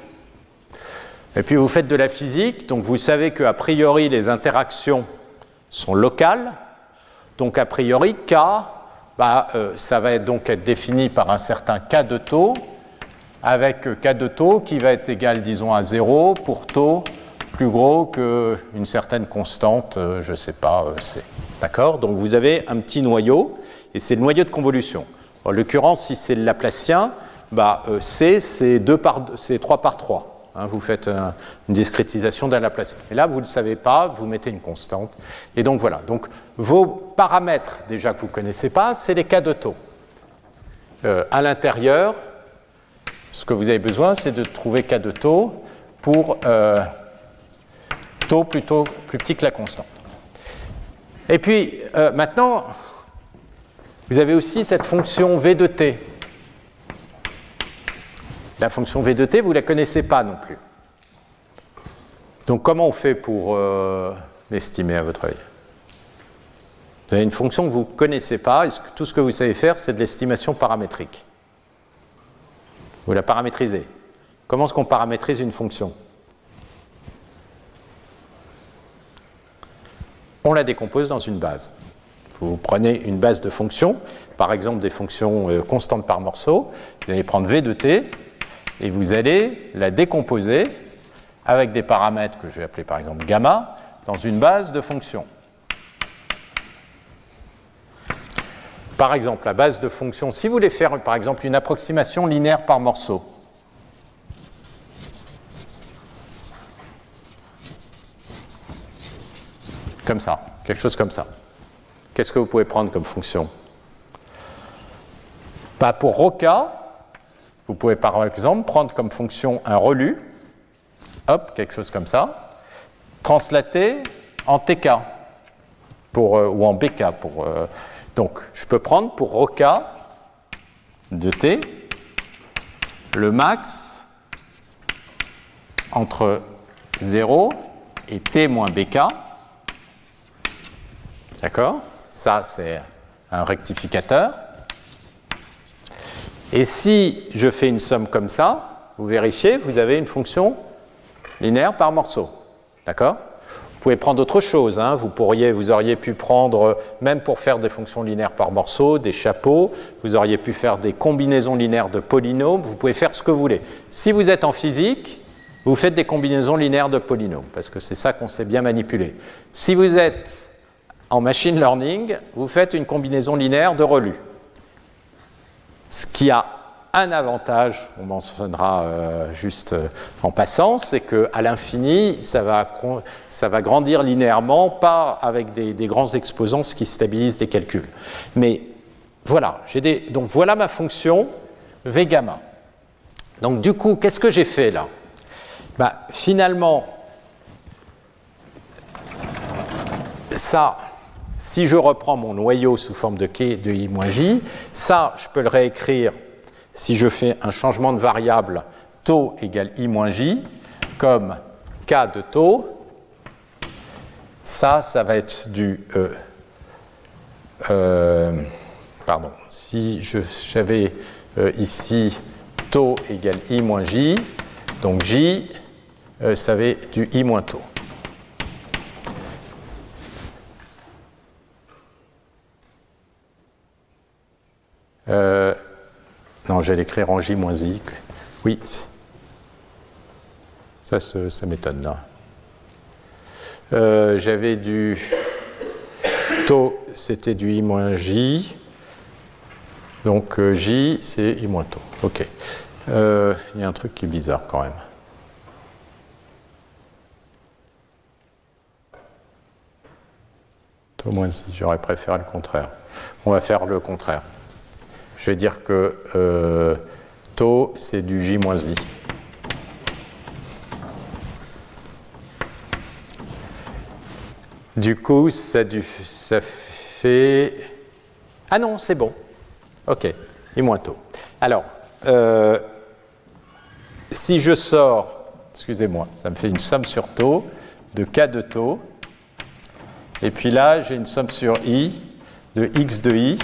Et puis vous faites de la physique, donc vous savez qu'a priori les interactions sont locales. Donc a priori, K, bah, euh, ça va donc être défini par un certain K de taux, avec K de taux qui va être égal, disons, à 0 pour taux plus gros qu'une certaine constante, euh, je ne sais pas, euh, C. D'accord? Donc vous avez un petit noyau, et c'est le noyau de convolution. En l'occurrence, si c'est le Laplacien, bah, euh, C, c'est 3 par 3. Hein, vous faites une discrétisation d'un Laplacien. Et là, vous ne le savez pas, vous mettez une constante. Et donc voilà. Donc vos paramètres, déjà que vous ne connaissez pas, c'est les cas de taux. Euh, à l'intérieur, ce que vous avez besoin, c'est de trouver cas de taux pour euh, taux plutôt plus petit que la constante. Et puis maintenant, vous avez aussi cette fonction V de t. La fonction V de t, vous ne la connaissez pas non plus. Donc comment on fait pour euh, l'estimer à votre avis? Vous avez une fonction que vous ne connaissez pas, et tout ce que vous savez faire, c'est de l'estimation paramétrique. Vous la paramétrisez. Comment est-ce qu'on paramétrise une fonction? On la décompose dans une base. Vous prenez une base de fonctions, par exemple des fonctions euh, constantes par morceau, vous allez prendre V de t et vous allez la décomposer avec des paramètres que je vais appeler par exemple gamma dans une base de fonctions. par exemple, la base de fonction, si vous voulez faire par exemple une approximation linéaire par morceau, comme ça, quelque chose comme ça, qu'est-ce que vous pouvez prendre comme fonction? Bah, Pour Roca, vous pouvez par exemple prendre comme fonction un relu, hop, quelque chose comme ça, translaté en TK euh, ou en BK. Euh, donc, je peux prendre pour Roca de T le max entre 0 et T moins BK. D'accord? Ça, c'est un rectificateur. Et si je fais une somme comme ça, vous vérifiez, vous avez une fonction linéaire par morceau. D'accord? Vous pouvez prendre autre chose. Hein. Vous, pourriez, vous auriez pu prendre, même pour faire des fonctions linéaires par morceau, des chapeaux. Vous auriez pu faire des combinaisons linéaires de polynômes. Vous pouvez faire ce que vous voulez. Si vous êtes en physique, vous faites des combinaisons linéaires de polynômes, parce que c'est ça qu'on sait bien manipuler. Si vous êtes en machine learning, vous faites une combinaison linéaire de relus. Ce qui a un avantage, on mentionnera euh, juste euh, en passant, c'est qu'à l'infini, ça va, grandir linéairement, pas avec des, grands exposants, ce qui stabilise des calculs. Mais voilà, des, donc voilà ma fonction V gamma. Donc du coup, qu'est-ce que j'ai fait là? Bah, Finalement, ça, si je reprends mon noyau sous forme de k de i moins j, ça, je peux le réécrire si je fais un changement de variable taux égale i moins j, comme k de taux, ça, ça va être du... Euh, euh, pardon, si j'avais euh, ici taux égale i moins j, donc j, ça va être du i moins taux. Euh, non, j'allais écrire en J-I. Oui. Ça, ça m'étonne. Euh, J'avais du taux, c'était du I-J. Donc euh, J, c'est I taux. OK. Il y a un truc qui est bizarre quand même. Taux moins I, j'aurais préféré le contraire. On va faire le contraire je vais dire que euh, taux, c'est du J moins I. Du coup, ça, ça fait... Ah non, c'est bon. OK, I moins taux. Alors, euh, si je sors, excusez-moi, ça me fait une somme sur taux de K de taux. Et puis là, j'ai une somme sur I de X de I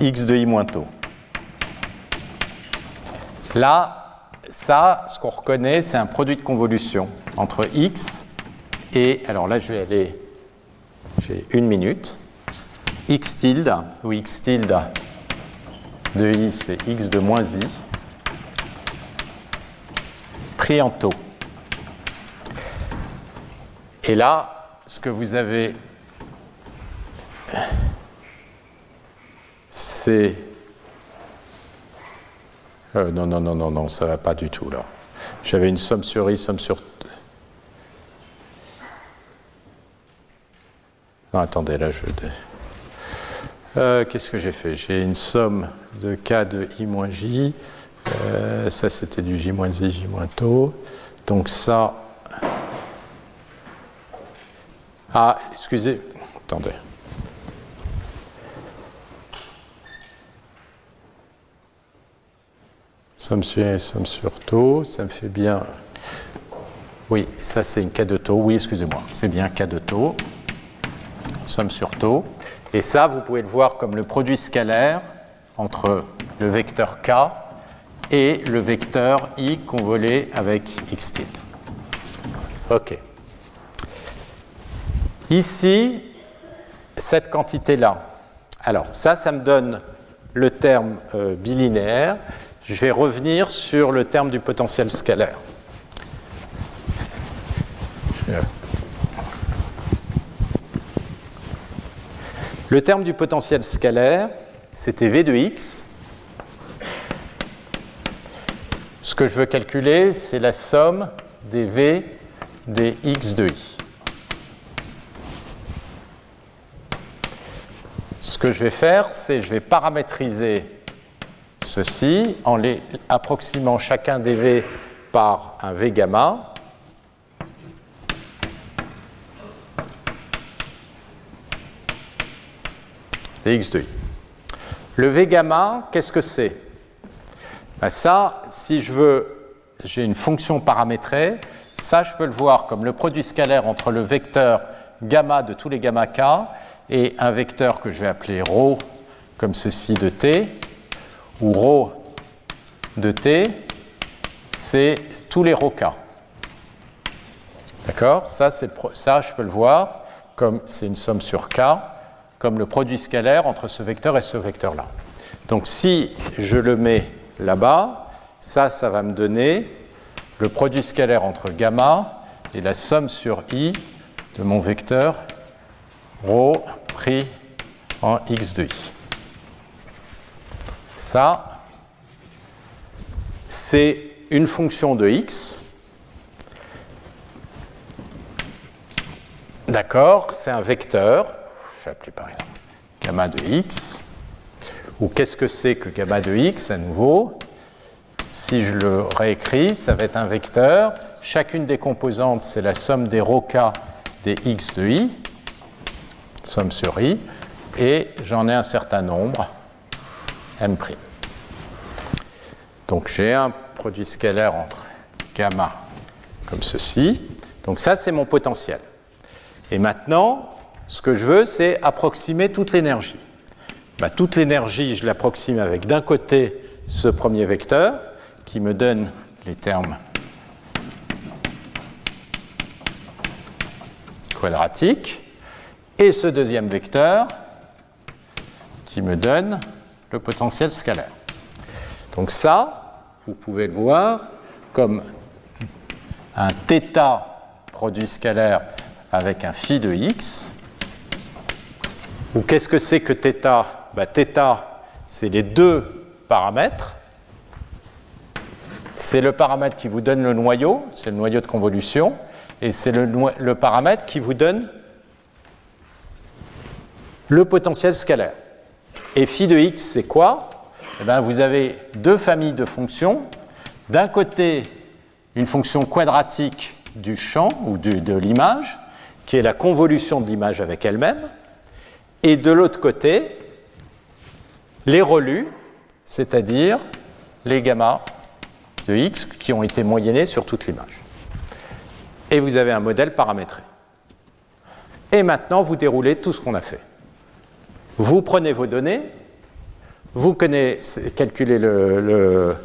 x de i moins taux. Là, ça, ce qu'on reconnaît, c'est un produit de convolution entre x et, alors là, je vais aller, j'ai une minute, x tilde, ou x tilde de i, c'est x de moins i, pris en taux. Et là, ce que vous avez c'est... Euh, non, non, non, non, non, ça va pas du tout là. J'avais une somme sur i, somme sur... Non, attendez, là je... Euh, Qu'est-ce que j'ai fait? J'ai une somme de k de i moins j. Euh, ça, c'était du j moins i, j moins taux. Donc ça... Ah, excusez, attendez. Somme sur, somme sur taux, ça me fait bien. Oui, ça c'est une cas de taux. Oui, excusez-moi, c'est bien cas de taux. Somme sur taux. Et ça, vous pouvez le voir comme le produit scalaire entre le vecteur k et le vecteur i convolé avec x tilde. OK. Ici, cette quantité-là. Alors, ça, ça me donne le terme euh, bilinéaire je vais revenir sur le terme du potentiel scalaire. Le terme du potentiel scalaire, c'était V de x. Ce que je veux calculer, c'est la somme des V des x de i. Ce que je vais faire, c'est je vais paramétriser ceci en les approximant chacun des V par un V gamma. des x de i. Le V gamma, qu'est-ce que c'est? Ben Ça, si je veux, j'ai une fonction paramétrée, ça je peux le voir comme le produit scalaire entre le vecteur gamma de tous les gamma k et un vecteur que je vais appeler ρ comme ceci de t, où ρ de t, c'est tous les ρk. D'accord ça, ça, je peux le voir comme c'est une somme sur k, comme le produit scalaire entre ce vecteur et ce vecteur-là. Donc si je le mets là-bas, ça, ça va me donner le produit scalaire entre gamma et la somme sur i de mon vecteur ρ pris en x de i. Ça, c'est une fonction de x. D'accord C'est un vecteur. Je vais appeler par exemple gamma de x. Ou qu'est-ce que c'est que gamma de x à nouveau? Si je le réécris, ça va être un vecteur. Chacune des composantes, c'est la somme des ρk des x de i somme sur i, et j'en ai un certain nombre, m'. Donc j'ai un produit scalaire entre gamma comme ceci. Donc ça, c'est mon potentiel. Et maintenant, ce que je veux, c'est approximer toute l'énergie. Bah, toute l'énergie, je l'approxime avec d'un côté ce premier vecteur qui me donne les termes quadratiques et ce deuxième vecteur qui me donne le potentiel scalaire. Donc ça, vous pouvez le voir comme un θ produit scalaire avec un phi de x. Ou qu'est-ce que c'est que θ bah, θ, c'est les deux paramètres. C'est le paramètre qui vous donne le noyau, c'est le noyau de convolution, et c'est le, le paramètre qui vous donne le potentiel scalaire. Et phi de x, c'est quoi? Eh bien, Vous avez deux familles de fonctions. D'un côté, une fonction quadratique du champ ou de l'image, qui est la convolution de l'image avec elle-même. Et de l'autre côté, les relus, c'est-à-dire les gamma de x qui ont été moyennés sur toute l'image. Et vous avez un modèle paramétré. Et maintenant, vous déroulez tout ce qu'on a fait. Vous prenez vos données, vous calculez le,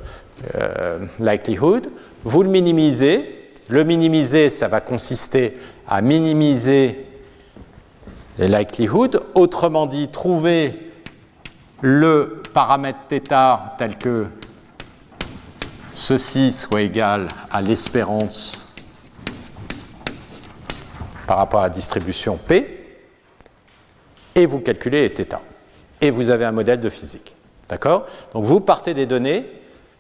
euh, likelihood, vous le minimisez. Le minimiser, ça va consister à minimiser les likelihood. Autrement dit, trouver le paramètre θ tel que ceci soit égal à l'espérance par rapport à la distribution P et vous calculez θ. Et vous avez un modèle de physique. D'accord? Donc vous partez des données,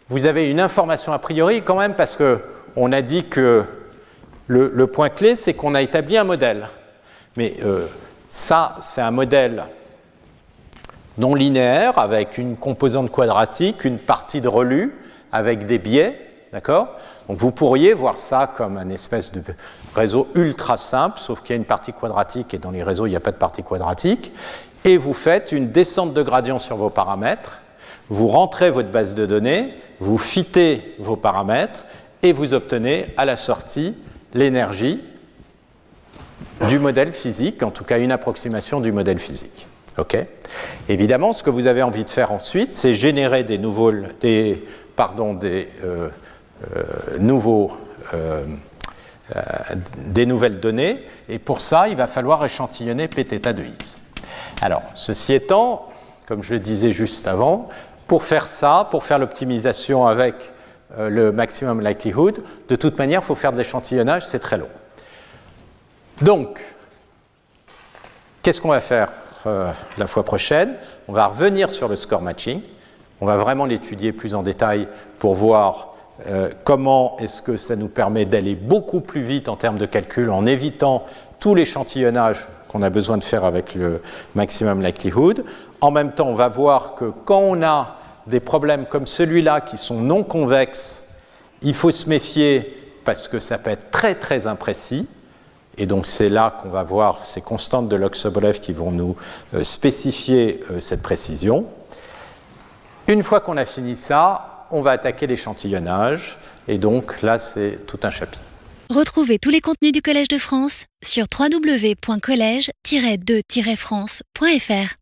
vous avez une information a priori quand même parce qu'on a dit que le, point clé, c'est qu'on a établi un modèle. Mais euh, ça, c'est un modèle non linéaire avec une composante quadratique, une partie de relu avec des biais. D'accord? Donc vous pourriez voir ça comme un espèce de réseau ultra simple, sauf qu'il y a une partie quadratique et dans les réseaux, il n'y a pas de partie quadratique. Et vous faites une descente de gradient sur vos paramètres, vous rentrez votre base de données, vous fitez vos paramètres et vous obtenez à la sortie l'énergie du modèle physique, en tout cas une approximation du modèle physique. Ok? Évidemment, ce que vous avez envie de faire ensuite, c'est générer des nouveaux, pardon, des euh, euh, nouveaux euh, des nouvelles données, et pour ça, il va falloir échantillonner Pθ de x. Alors, ceci étant, comme je le disais juste avant, pour faire ça, pour faire l'optimisation avec euh, le maximum likelihood, de toute manière, il faut faire de l'échantillonnage, c'est très long. Donc, qu'est-ce qu'on va faire euh, la fois prochaine? On va revenir sur le score matching. On va vraiment l'étudier plus en détail pour voir euh, comment est-ce que ça nous permet d'aller beaucoup plus vite en termes de calcul en évitant tout l'échantillonnage qu'on a besoin de faire avec le maximum likelihood? En même temps, on va voir que quand on a des problèmes comme celui-là qui sont non convexes, il faut se méfier parce que ça peut être très très imprécis. Et donc c'est là qu'on va voir ces constantes de log Sobolev qui vont nous euh, spécifier euh, cette précision. Une fois qu'on a fini ça, on va attaquer l'échantillonnage. Et donc là, c'est tout un chapitre. Retrouvez tous les contenus du Collège de France sur www.colège-2-france.fr.